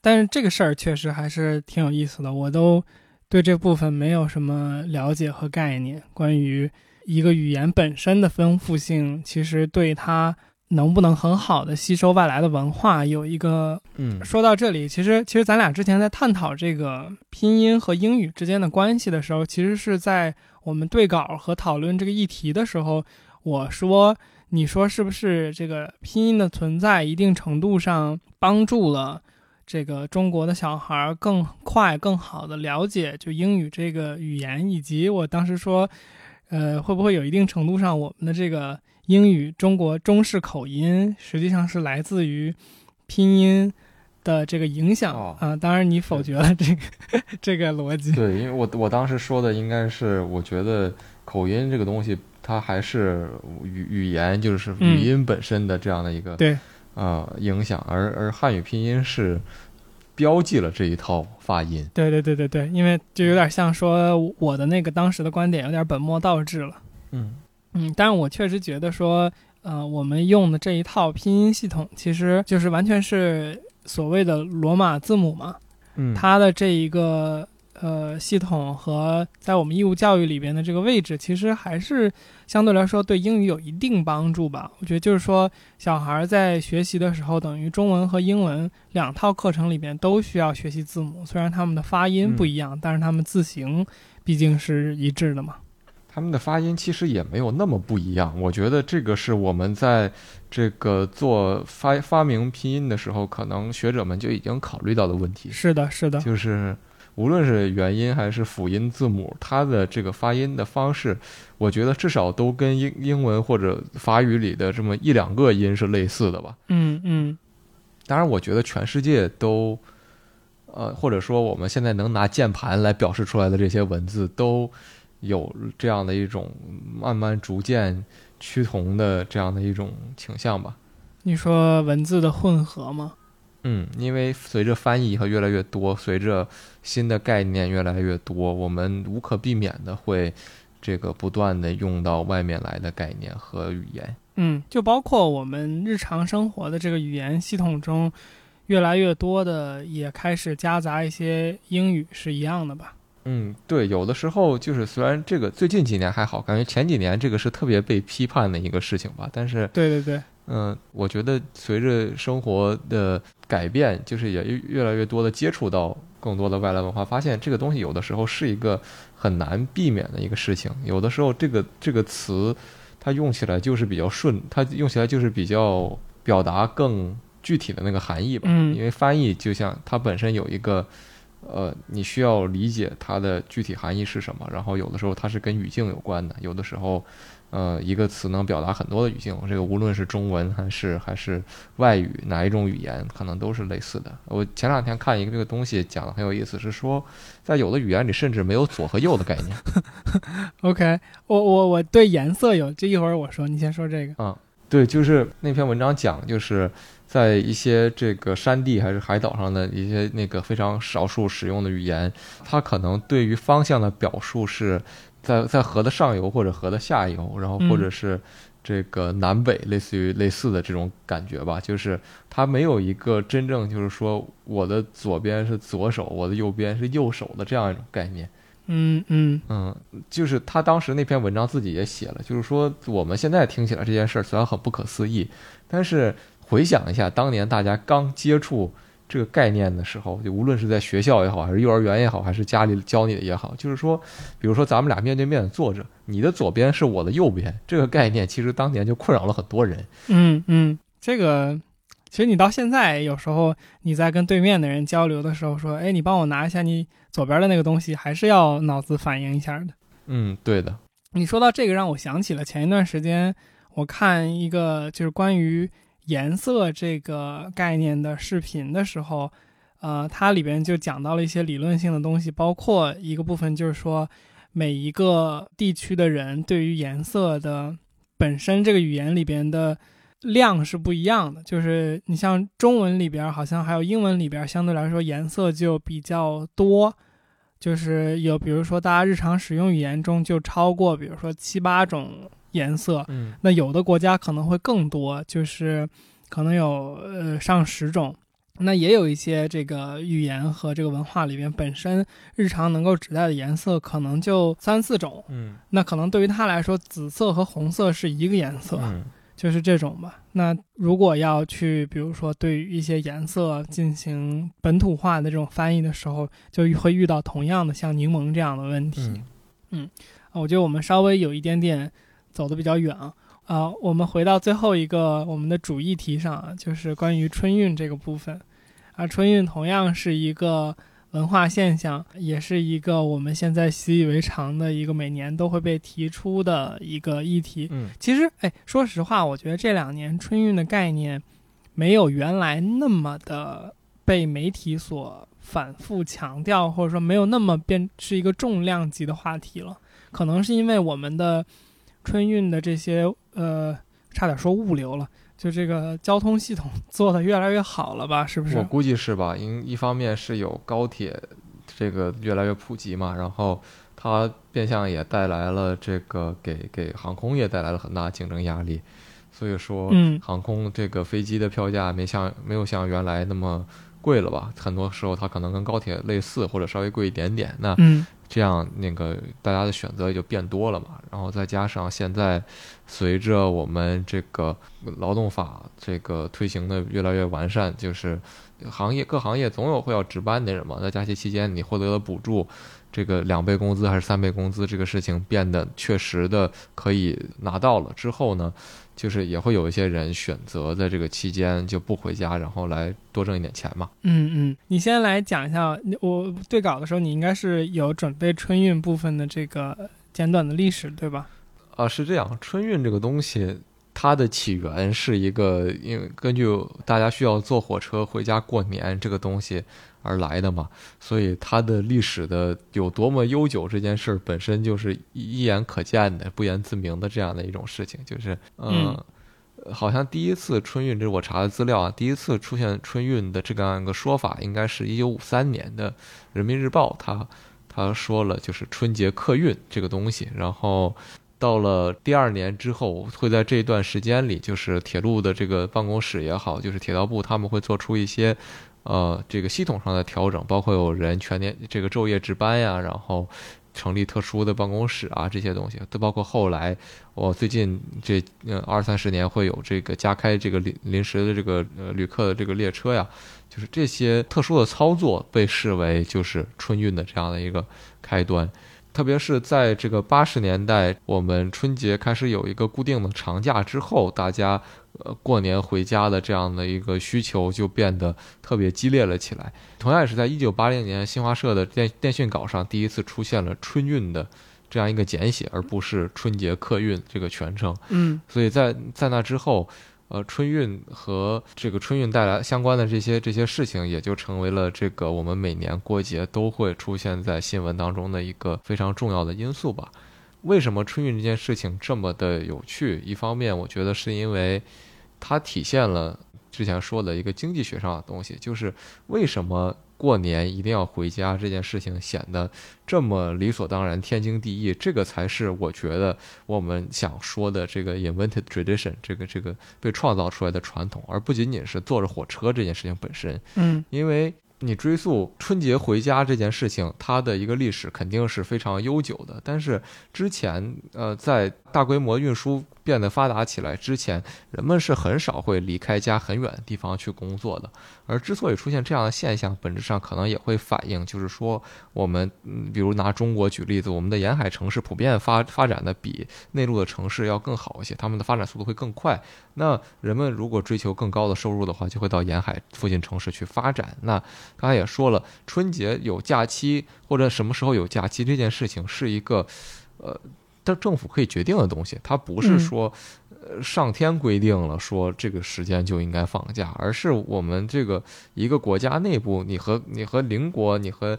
但是这个事儿确实还是挺有意思的，我都对这部分没有什么了解和概念。关于一个语言本身的丰富性，其实对它。能不能很好的吸收外来的文化？有一个，嗯，说到这里，其实其实咱俩之前在探讨这个拼音和英语之间的关系的时候，其实是在我们对稿和讨论这个议题的时候，我说，你说是不是这个拼音的存在，一定程度上帮助了这个中国的小孩更快、更好的了解就英语这个语言，以及我当时说，呃，会不会有一定程度上我们的这个。英语中国中式口音实际上是来自于拼音的这个影响啊，当然你否决了这个 这个逻辑。对，因为我我当时说的应该是，我觉得口音这个东西它还是语语言就是语音本身的这样的一个对啊影响，而而汉语拼音是标记了这一套发音。对对对对对，因为就有点像说我的那个当时的观点有点本末倒置了。嗯。嗯，但是我确实觉得说，呃，我们用的这一套拼音系统，其实就是完全是所谓的罗马字母嘛。嗯，它的这一个呃系统和在我们义务教育里边的这个位置，其实还是相对来说对英语有一定帮助吧。我觉得就是说，小孩在学习的时候，等于中文和英文两套课程里边都需要学习字母，虽然他们的发音不一样，但是他们字形毕竟是一致的嘛。他们的发音其实也没有那么不一样，我觉得这个是我们在这个做发发明拼音的时候，可能学者们就已经考虑到的问题。是的，是的，就是无论是元音还是辅音字母，它的这个发音的方式，我觉得至少都跟英英文或者法语里的这么一两个音是类似的吧。嗯嗯。当然，我觉得全世界都，呃，或者说我们现在能拿键盘来表示出来的这些文字都。有这样的一种慢慢逐渐趋同的这样的一种倾向吧？你说文字的混合吗？嗯，因为随着翻译和越来越多，随着新的概念越来越多，我们无可避免的会这个不断的用到外面来的概念和语言。嗯，就包括我们日常生活的这个语言系统中，越来越多的也开始夹杂一些英语，是一样的吧？嗯，对，有的时候就是虽然这个最近几年还好，感觉前几年这个是特别被批判的一个事情吧。但是，对对对，嗯，我觉得随着生活的改变，就是也越越来越多的接触到更多的外来文化，发现这个东西有的时候是一个很难避免的一个事情。有的时候这个这个词它用起来就是比较顺，它用起来就是比较表达更具体的那个含义吧。嗯，因为翻译就像它本身有一个。呃，你需要理解它的具体含义是什么。然后有的时候它是跟语境有关的，有的时候。呃，一个词能表达很多的语境，这个无论是中文还是还是外语，哪一种语言可能都是类似的。我前两天看一个这个东西讲的很有意思，是说在有的语言里甚至没有左和右的概念。OK，我我我对颜色有，这一会儿我说，你先说这个。嗯，对，就是那篇文章讲，就是在一些这个山地还是海岛上的一些那个非常少数使用的语言，它可能对于方向的表述是。在在河的上游或者河的下游，然后或者是这个南北，类似于类似的这种感觉吧，就是它没有一个真正就是说我的左边是左手，我的右边是右手的这样一种概念。嗯嗯嗯，就是他当时那篇文章自己也写了，就是说我们现在听起来这件事儿虽然很不可思议，但是回想一下当年大家刚接触。这个概念的时候，就无论是在学校也好，还是幼儿园也好，还是家里教你的也好，就是说，比如说咱们俩面对面坐着，你的左边是我的右边，这个概念其实当年就困扰了很多人。嗯嗯，这个其实你到现在有时候你在跟对面的人交流的时候说，哎，你帮我拿一下你左边的那个东西，还是要脑子反应一下的。嗯，对的。你说到这个，让我想起了前一段时间我看一个就是关于。颜色这个概念的视频的时候，呃，它里边就讲到了一些理论性的东西，包括一个部分就是说，每一个地区的人对于颜色的本身这个语言里边的量是不一样的。就是你像中文里边，好像还有英文里边，相对来说颜色就比较多，就是有比如说大家日常使用语言中就超过，比如说七八种。颜色，嗯，那有的国家可能会更多，就是可能有呃上十种。那也有一些这个语言和这个文化里边本身日常能够指代的颜色可能就三四种，嗯，那可能对于他来说，紫色和红色是一个颜色，嗯，就是这种吧。那如果要去比如说对于一些颜色进行本土化的这种翻译的时候，就会遇到同样的像柠檬这样的问题。嗯，我觉得我们稍微有一点点。走的比较远啊，啊，我们回到最后一个我们的主议题上啊，就是关于春运这个部分，啊，春运同样是一个文化现象，也是一个我们现在习以为常的一个每年都会被提出的一个议题。嗯，其实，哎，说实话，我觉得这两年春运的概念没有原来那么的被媒体所反复强调，或者说没有那么变是一个重量级的话题了，可能是因为我们的。春运的这些呃，差点说物流了，就这个交通系统做的越来越好了吧？是不是？我估计是吧。因一方面是有高铁这个越来越普及嘛，然后它变相也带来了这个给给航空业带来了很大竞争压力，所以说，嗯，航空这个飞机的票价没像没有像原来那么贵了吧？很多时候它可能跟高铁类似，或者稍微贵一点点。那嗯。这样，那个大家的选择也就变多了嘛。然后再加上现在，随着我们这个劳动法这个推行的越来越完善，就是行业各行业总有会要值班的人嘛。在假期期间，你获得了补助，这个两倍工资还是三倍工资，这个事情变得确实的可以拿到了之后呢？就是也会有一些人选择在这个期间就不回家，然后来多挣一点钱嘛。嗯嗯，你先来讲一下，我对稿的时候你应该是有准备春运部分的这个简短的历史，对吧？啊，是这样，春运这个东西，它的起源是一个，因为根据大家需要坐火车回家过年这个东西。而来的嘛，所以它的历史的有多么悠久，这件事儿本身就是一眼可见的、不言自明的这样的一种事情。就是，嗯，好像第一次春运，这是我查的资料啊，第一次出现春运的这样一个说法，应该是一九五三年的《人民日报》，他他说了，就是春节客运这个东西。然后到了第二年之后，会在这段时间里，就是铁路的这个办公室也好，就是铁道部他们会做出一些。呃，这个系统上的调整，包括有人全年这个昼夜值班呀，然后成立特殊的办公室啊，这些东西都包括后来我最近这二三十年会有这个加开这个临临时的这个呃旅客的这个列车呀，就是这些特殊的操作被视为就是春运的这样的一个开端，特别是在这个八十年代，我们春节开始有一个固定的长假之后，大家过年回家的这样的一个需求就变得特别激烈了起来。同样也是在一九八零年，新华社的电电讯稿上第一次出现了春运的这样一个简写，而不是春节客运这个全称。嗯所以在在那之后，呃，春运和这个春运带来相关的这些这些事情，也就成为了这个我们每年过节都会出现在新闻当中的一个非常重要的因素吧。为什么春运这件事情这么的有趣？一方面，我觉得是因为它体现了之前说的一个经济学上的东西，就是为什么过年一定要回家这件事情显得这么理所当然、天经地义。这个才是我觉得我们想说的这个 invented tradition，这个这个被创造出来的传统，而不仅仅是坐着火车这件事情本身。嗯因为你追溯春节回家这件事情，它的一个历史肯定是非常悠久的。但是之前，呃，在大规模运输变得发达起来之前，人们是很少会离开家很远的地方去工作的。而之所以出现这样的现象，本质上可能也会反映，就是说我们，比如拿中国举例子，我们的沿海城市普遍发发展的比内陆的城市要更好一些，他们的发展速度会更快。那人们如果追求更高的收入的话，就会到沿海附近城市去发展。那刚才也说了，春节有假期或者什么时候有假期这件事情是一个，呃，但政府可以决定的东西，它不是嗯说，呃，上天规定了说这个时间就应该放假，而是我们这个一个国家内部，你和你和邻国，你和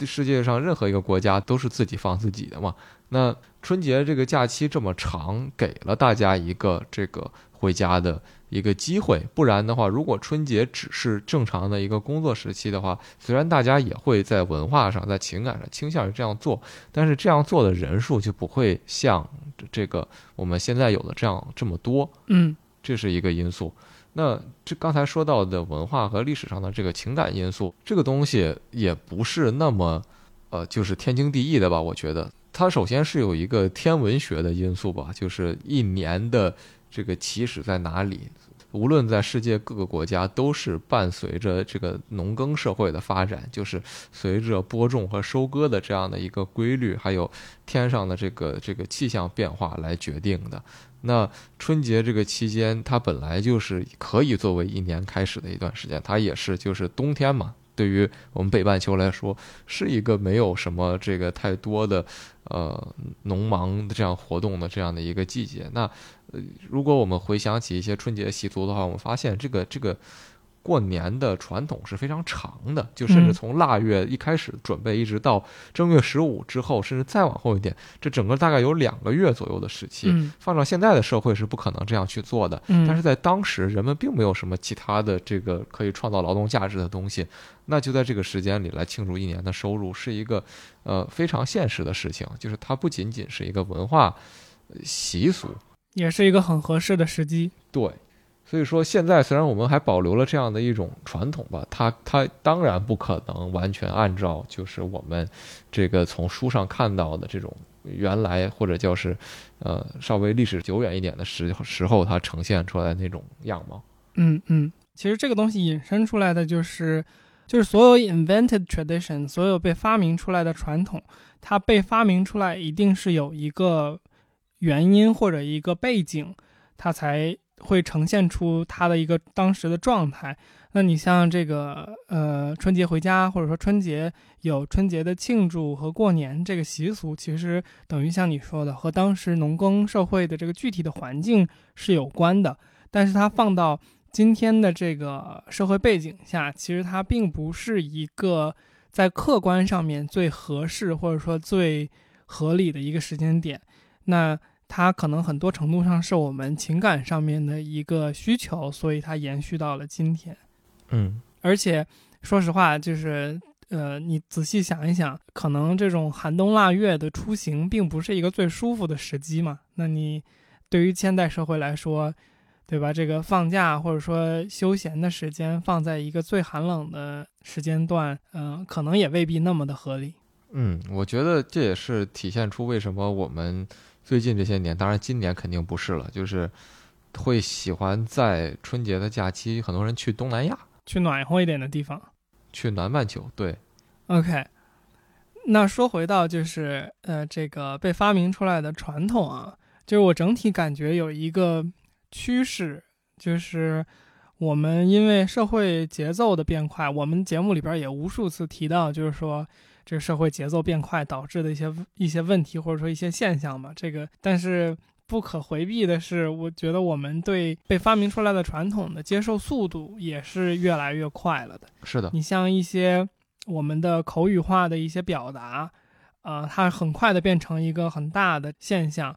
世界上任何一个国家都是自己放自己的嘛。那春节这个假期这么长，给了大家一个这个回家的一个机会。不然的话，如果春节只是正常的一个工作时期的话，虽然大家也会在文化上、在情感上倾向于这样做，但是这样做的人数就不会像这个我们现在有的这样这么多。嗯这是一个因素。那这刚才说到的文化和历史上的这个情感因素，这个东西也不是那么，呃，就是天经地义的吧？我觉得它首先是有一个天文学的因素吧，就是一年的这个起始在哪里。无论在世界各个国家，都是伴随着这个农耕社会的发展，就是随着播种和收割的这样的一个规律，还有天上的这个这个气象变化来决定的。那春节这个期间，它本来就是可以作为一年开始的一段时间，它也是就是冬天嘛。对于我们北半球来说，是一个没有什么这个太多的呃农忙的这样活动的这样的一个季节。那呃，如果我们回想起一些春节习俗的话，我们发现这个这个过年的传统是非常长的，就甚至嗯从腊月一开始准备，一直到正月十五之后，甚至再往后一点，这整个大概有两个月左右的时期。嗯放到现在的社会是不可能这样去做的，嗯，但是在当时，人们并没有什么其他的这个可以创造劳动价值的东西，那就在这个时间里来庆祝一年的收入，是一个呃非常现实的事情。就是它不仅仅是一个文化呃习俗，也是一个很合适的时机。对。所以说，现在虽然我们还保留了这样的一种传统吧，它它当然不可能完全按照就是我们这个从书上看到的这种原来或者叫是呃稍微历史久远一点的时时候它呈现出来那种样貌。嗯嗯，其实这个东西引申出来的就是，就是所有 invented tradition，所有被发明出来的传统，它被发明出来一定是有一个原因或者一个背景，它才会呈现出它的一个当时的状态。那你像这个呃春节回家，或者说春节有春节的庆祝和过年这个习俗，其实等于像你说的，和当时农耕社会的这个具体的环境是有关的。但是它放到今天的这个社会背景下，其实它并不是一个在客观上面最合适或者说最合理的一个时间点。那它可能很多程度上是我们情感上面的一个需求，所以它延续到了今天。嗯而且说实话，就是呃，你仔细想一想，可能这种寒冬腊月的出行并不是一个最舒服的时机嘛。那你对于现代社会来说，对吧？这个放假或者说休闲的时间放在一个最寒冷的时间段，嗯、可能也未必那么的合理。嗯，我觉得这也是体现出为什么我们最近这些年，当然今年肯定不是了，就是会喜欢在春节的假期，很多人去东南亚，去暖和一点的地方。去南半球。对，OK，那说回到就是呃这个被发明出来的传统啊，就是我整体感觉有一个趋势，就是我们因为社会节奏的变快，我们节目里边也无数次提到，就是说这个社会节奏变快导致的一些一些问题，或者说一些现象嘛。这个，但是不可回避的是，我觉得我们对被发明出来的传统的接受速度也是越来越快了的。是的，你像一些我们的口语化的一些表达，呃，它很快的变成一个很大的现象。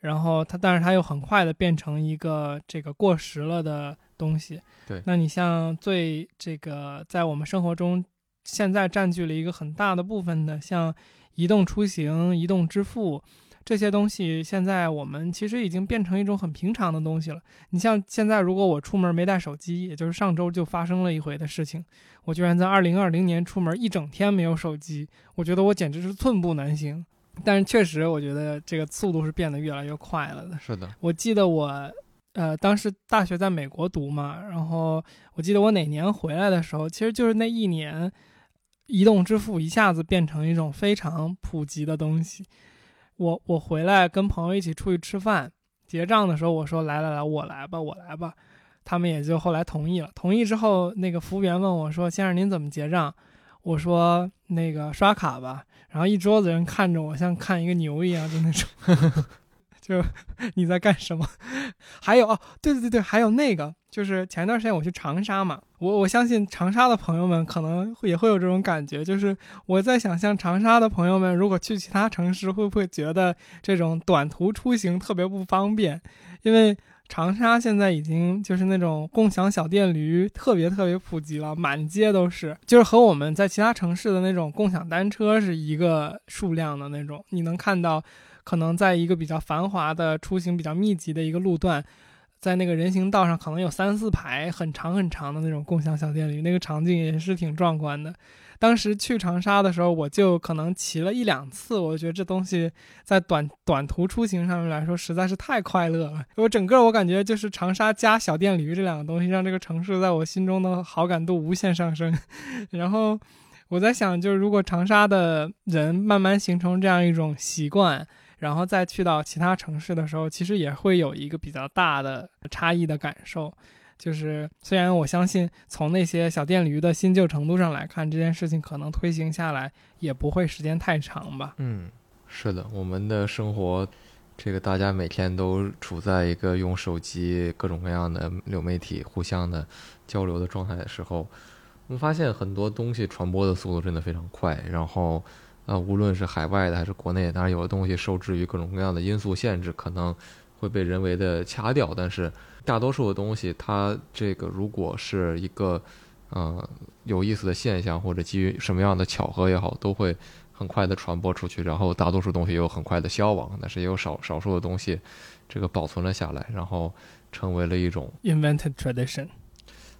然后它，但是它又很快的变成一个这个过时了的东西。对，那你像最这个在我们生活中现在占据了一个很大的部分的，像移动出行、移动支付这些东西，现在我们其实已经变成一种很平常的东西了。你像现在，如果我出门没带手机，也就是上周就发生了一回的事情，我居然在二零二零年出门一整天没有手机，我觉得我简直是寸步难行。但是确实，我觉得这个速度是变得越来越快了的。是的，我记得我，呃，当时大学在美国读嘛，然后我记得我哪年回来的时候，其实就是那一年，移动支付一下子变成一种非常普及的东西。我我回来跟朋友一起出去吃饭，结账的时候我说来来来，我来吧，我来吧，他们也就后来同意了。同意之后，那个服务员问我说：“先生，您怎么结账？”我说：“那个刷卡吧。”然后一桌子人看着我，像看一个牛一样，就那种，就 你在干什么？还有哦，对对对对，还有那个，就是前段时间我去长沙嘛，我我相信长沙的朋友们可能也会有这种感觉，就是我在想象长沙的朋友们如果去其他城市，会不会觉得这种短途出行特别不方便？因为。长沙现在已经就是那种共享小电驴特别特别普及了，满街都是，就是和我们在其他城市的那种共享单车是一个数量的那种。你能看到，可能在一个比较繁华的出行比较密集的一个路段，在那个人行道上，可能有三四排很长很长的那种共享小电驴，那个场景也是挺壮观的。当时去长沙的时候，我就可能骑了一两次。我觉得这东西在短短途出行上面来说实在是太快乐了。我整个我感觉就是长沙加小电驴这两个东西，让这个城市在我心中的好感度无限上升。然后我在想，就是如果长沙的人慢慢形成这样一种习惯，然后再去到其他城市的时候，其实也会有一个比较大的差异的感受。就是虽然我相信从那些小电驴的新旧程度上来看，这件事情可能推行下来也不会时间太长吧。嗯，是的，我们的生活，这个大家每天都处在一个用手机各种各样的流媒体互相的交流的状态的时候，我们发现很多东西传播的速度真的非常快。然后，呃，无论是海外的还是国内，当然有的东西受制于各种各样的因素限制，可能会被人为的掐掉，但是。大多数的东西，它这个如果是一个，呃，有意思的现象，或者基于什么样的巧合也好，都会很快的传播出去。然后大多数东西又很快的消亡，但是也有少少数的东西，这个保存了下来，然后成为了一种 invented tradition。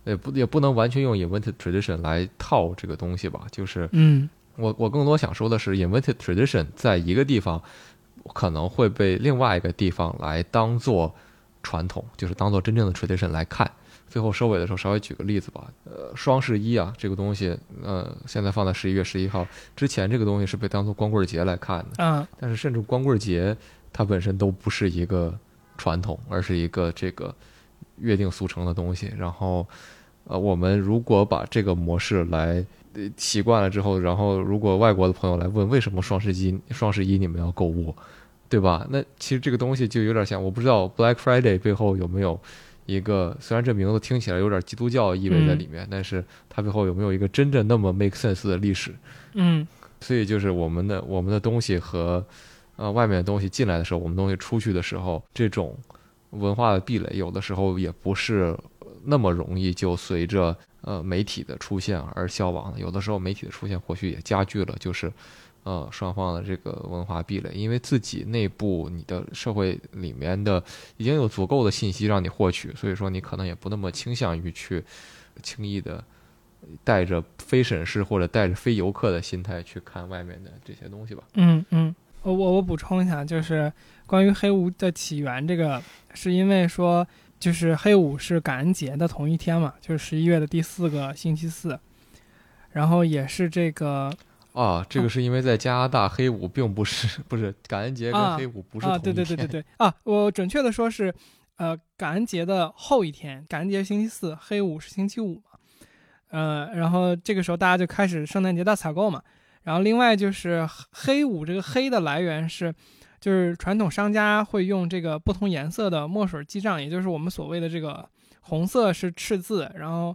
也不也不能完全用 invented tradition 来套这个东西吧。就是，嗯，我我更多想说的是，invented tradition 在一个地方可能会被另外一个地方来当做。传统就是当做真正的 tradition 来看。最后收尾的时候，稍微举个例子吧。呃，双十一啊，这个东西，呃，现在放在十一月十一号之前，这个东西是被当做光棍节来看的。嗯。但是，甚至光棍节它本身都不是一个传统，而是一个这个约定俗成的东西。然后，呃，我们如果把这个模式来习惯了之后，然后如果外国的朋友来问为什么双十一双十一你们要购物？对吧？那其实这个东西就有点像，我不知道 Black Friday 背后有没有一个，虽然这名字听起来有点基督教意味在里面，但是它背后有没有一个真正那么 make sense 的历史？嗯，所以就是我们的我们的东西和呃外面的东西进来的时候，我们东西出去的时候，这种文化的壁垒有的时候也不是那么容易就随着呃媒体的出现而消亡的，有的时候媒体的出现或许也加剧了，就是。呃，双方的这个文化壁垒，因为自己内部你的社会里面的已经有足够的信息让你获取，所以说你可能也不那么倾向于去轻易的带着非审视或者带着非游客的心态去看外面的这些东西吧。嗯嗯，我我我补充一下，就是关于黑屋的起源，这个是因为说，就是黑五是感恩节的同一天嘛，就是十一月的第四个星期四，然后也是这个。啊，这个是因为在加拿大黑五并不是 不是感恩节跟黑五不是同一天。啊，对对对对对啊，我准确的说是，呃，感恩节的后一天，感恩节星期四，黑五是星期五嘛，呃，然后这个时候大家就开始圣诞节大采购嘛。然后另外就是黑五这个黑的来源是，就是传统商家会用这个不同颜色的墨水记账，也就是我们所谓的这个红色是赤字，然后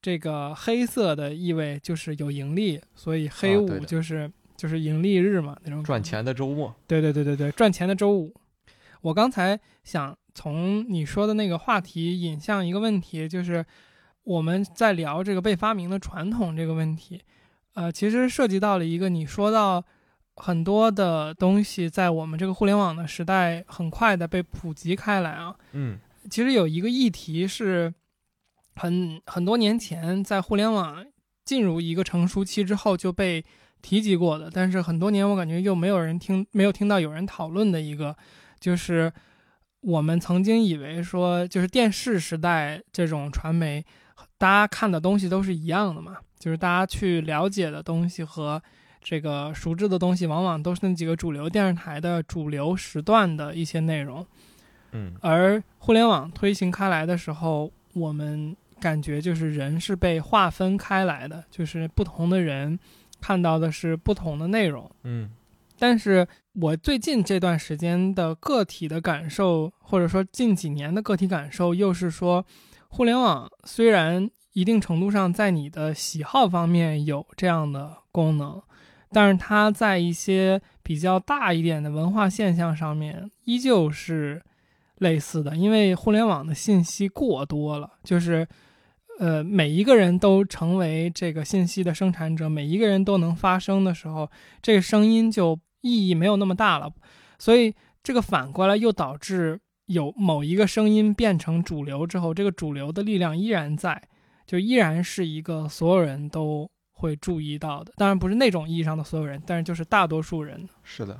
这个黑色的意味就是有盈利，所以黑五就是就是盈利日嘛，那种赚钱的周末。对对对对对，赚钱的周五。我刚才想从你说的那个话题引向一个问题，就是我们在聊这个被发明的传统这个问题。呃，其实涉及到了一个你说到很多的东西，在我们这个互联网的时代，很快的被普及开来啊。嗯，其实有一个议题是很很多年前在互联网进入一个成熟期之后就被提及过的，但是很多年我感觉又没有人听，没有听到有人讨论的一个，就是我们曾经以为说，就是电视时代这种传媒，大家看的东西都是一样的嘛。就是大家去了解的东西和这个熟知的东西，往往都是那几个主流电视台的主流时段的一些内容。嗯，而互联网推行开来的时候，我们感觉就是人是被划分开来的，就是不同的人看到的是不同的内容。嗯，但是我最近这段时间的个体的感受，或者说近几年的个体感受，又是说，互联网虽然。一定程度上，在你的喜好方面有这样的功能，但是它在一些比较大一点的文化现象上面依旧是类似的。因为互联网的信息过多了，就是，呃，每一个人都成为这个信息的生产者，每一个人都能发声的时候，这个声音就意义没有那么大了。所以，这个反过来又导致有某一个声音变成主流之后，这个主流的力量依然在。就依然是一个所有人都会注意到的，当然不是那种意义上的所有人，但是就是大多数人。是的，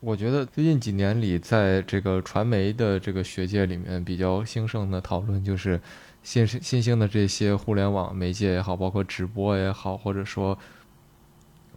我觉得最近几年里，在这个传媒的这个学界里面比较兴盛的讨论，就是新新兴的这些互联网媒介也好，包括直播也好，或者说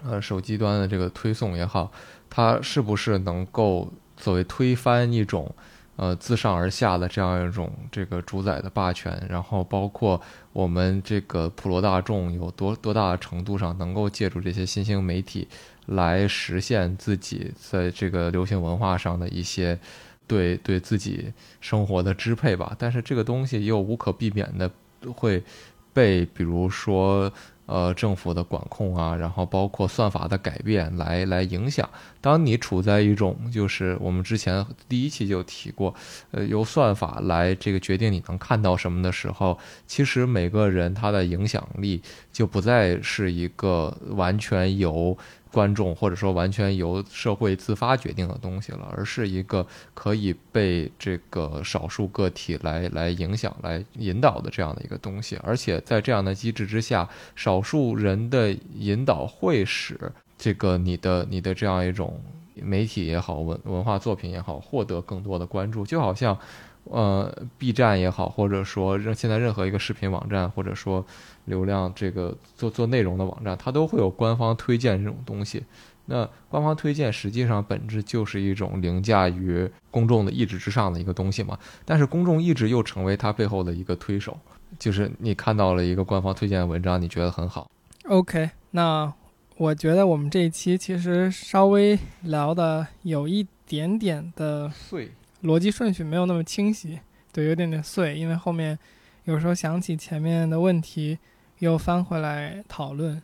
呃手机端的这个推送也好，它是不是能够作为推翻一种。呃，自上而下的这样一种这个主宰的霸权，然后包括我们这个普罗大众有多多大程度上能够借助这些新兴媒体来实现自己在这个流行文化上的一些对对自己生活的支配吧。但是这个东西又无可避免的会被，比如说。呃，政府的管控啊，然后包括算法的改变来来影响。当你处在一种就是我们之前第一期就提过，呃，由算法来这个决定你能看到什么的时候，其实每个人他的影响力就不再是一个完全由。观众或者说完全由社会自发决定的东西了，而是一个可以被这个少数个体来来影响、来引导的这样的一个东西。而且在这样的机制之下，少数人的引导会使这个你的你的这样一种媒体也好、文文化作品也好，获得更多的关注。就好像，呃，B 站也好，或者说任现在任何一个视频网站，或者说。流量这个做做内容的网站，它都会有官方推荐这种东西。那官方推荐实际上本质就是一种凌驾于公众的意志之上的一个东西嘛。但是公众意志又成为它背后的一个推手，就是你看到了一个官方推荐的文章，你觉得很好。OK，那我觉得我们这一期其实稍微聊的有一点点的碎，逻辑顺序没有那么清晰，对，有点点碎，因为后面有时候想起前面的问题。又翻回来讨论，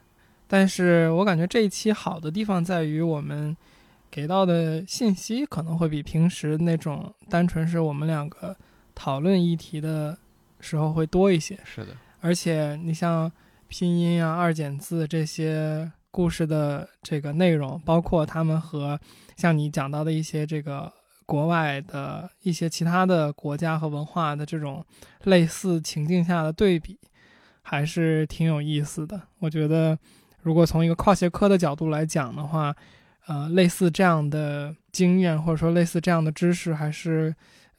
但是我感觉这一期好的地方在于我们给到的信息可能会比平时那种单纯是我们两个讨论议题的时候会多一些。是的，而且你像拼音啊、二简字这些故事的这个内容，包括他们和像你讲到的一些这个国外的一些其他的国家和文化的这种类似情境下的对比。还是挺有意思的。我觉得，如果从一个跨学科的角度来讲的话，呃，类似这样的经验或者说类似这样的知识，还是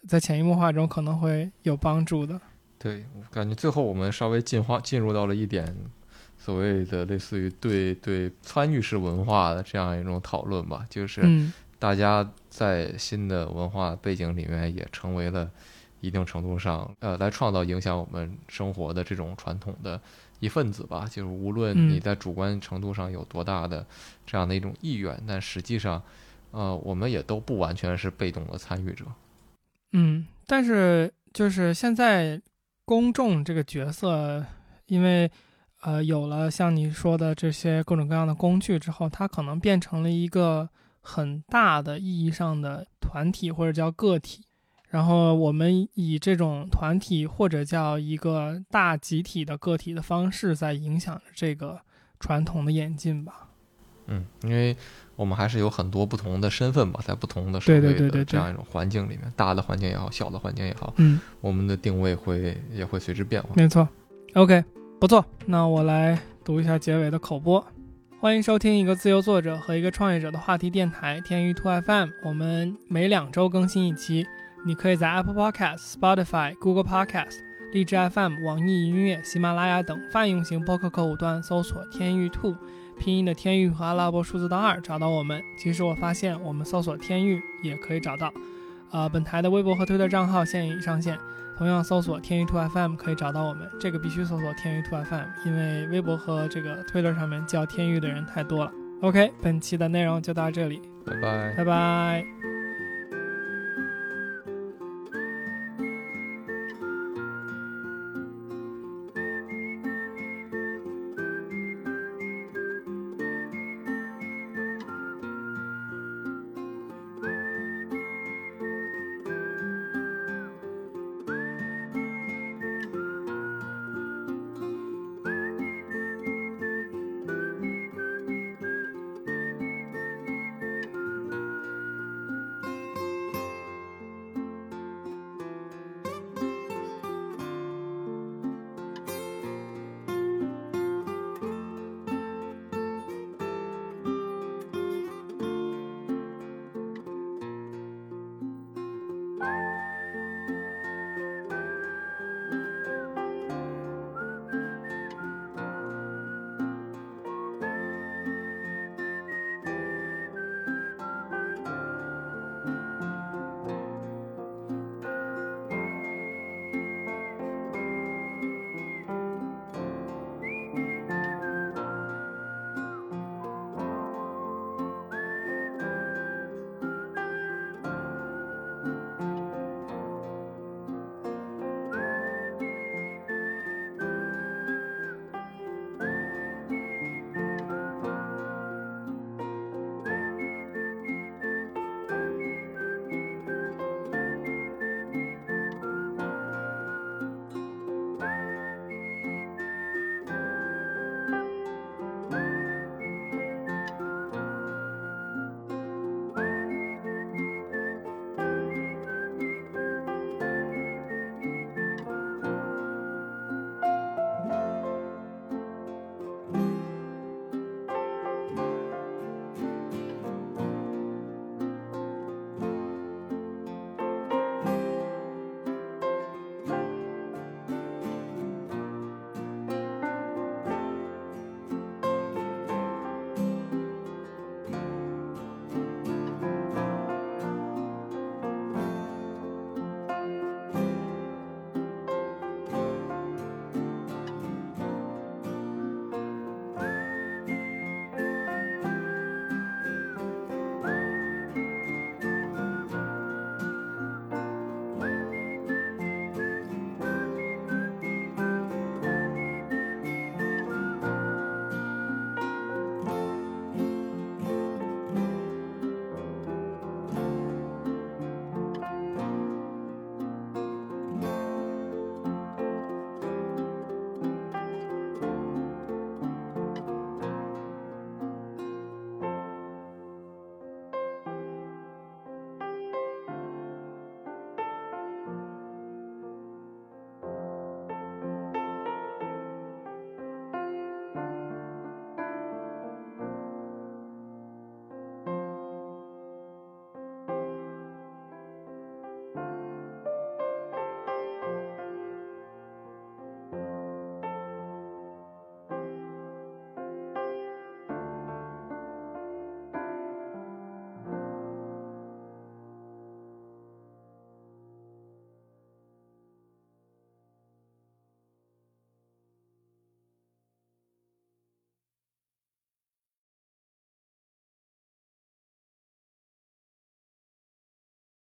在潜移默化中可能会有帮助的。对，我感觉最后我们稍微进化进入到了一点所谓的类似于对对参与式文化的这样一种讨论吧，就是大家在新的文化背景里面也成为了。一定程度上，呃，来创造影响我们生活的这种传统的一份子吧。就是无论你在主观程度上有多大的这样的一种意愿，但实际上，呃，我们也都不完全是被动的参与者。嗯，但是就是现在公众这个角色，因为呃有了像你说的这些各种各样的工具之后，它可能变成了一个很大的意义上的团体或者叫个体。然后我们以这种团体或者叫一个大集体的个体的方式，在影响着这个传统的演进吧。嗯，因为我们还是有很多不同的身份吧，在不同的社会的这样一种环境里面，大的环境也好，小的环境也好，嗯，我们的定位会也会随之变化。没错，OK，不错。那我来读一下结尾的口播。欢迎收听一个自由作者和一个创业者的话题电台天娱兔 FM。我们每两周更新一期。你可以在 Apple Podcast、Spotify、Google Podcast、荔枝 FM、网易音乐、喜马拉雅等泛用型播客客户端搜索“天域兔”，拼音的“天域”和阿拉伯数字的“二”，找到我们。其实我发现，我们搜索“天域”也可以找到。呃，本台的微博和推特账号现已上线，同样搜索“天域兔 FM” 可以找到我们。这个必须搜索“天域兔 FM”，因为微博和这个推特上面叫“天域”的人太多了。OK，本期的内容就到这里，拜拜，拜拜。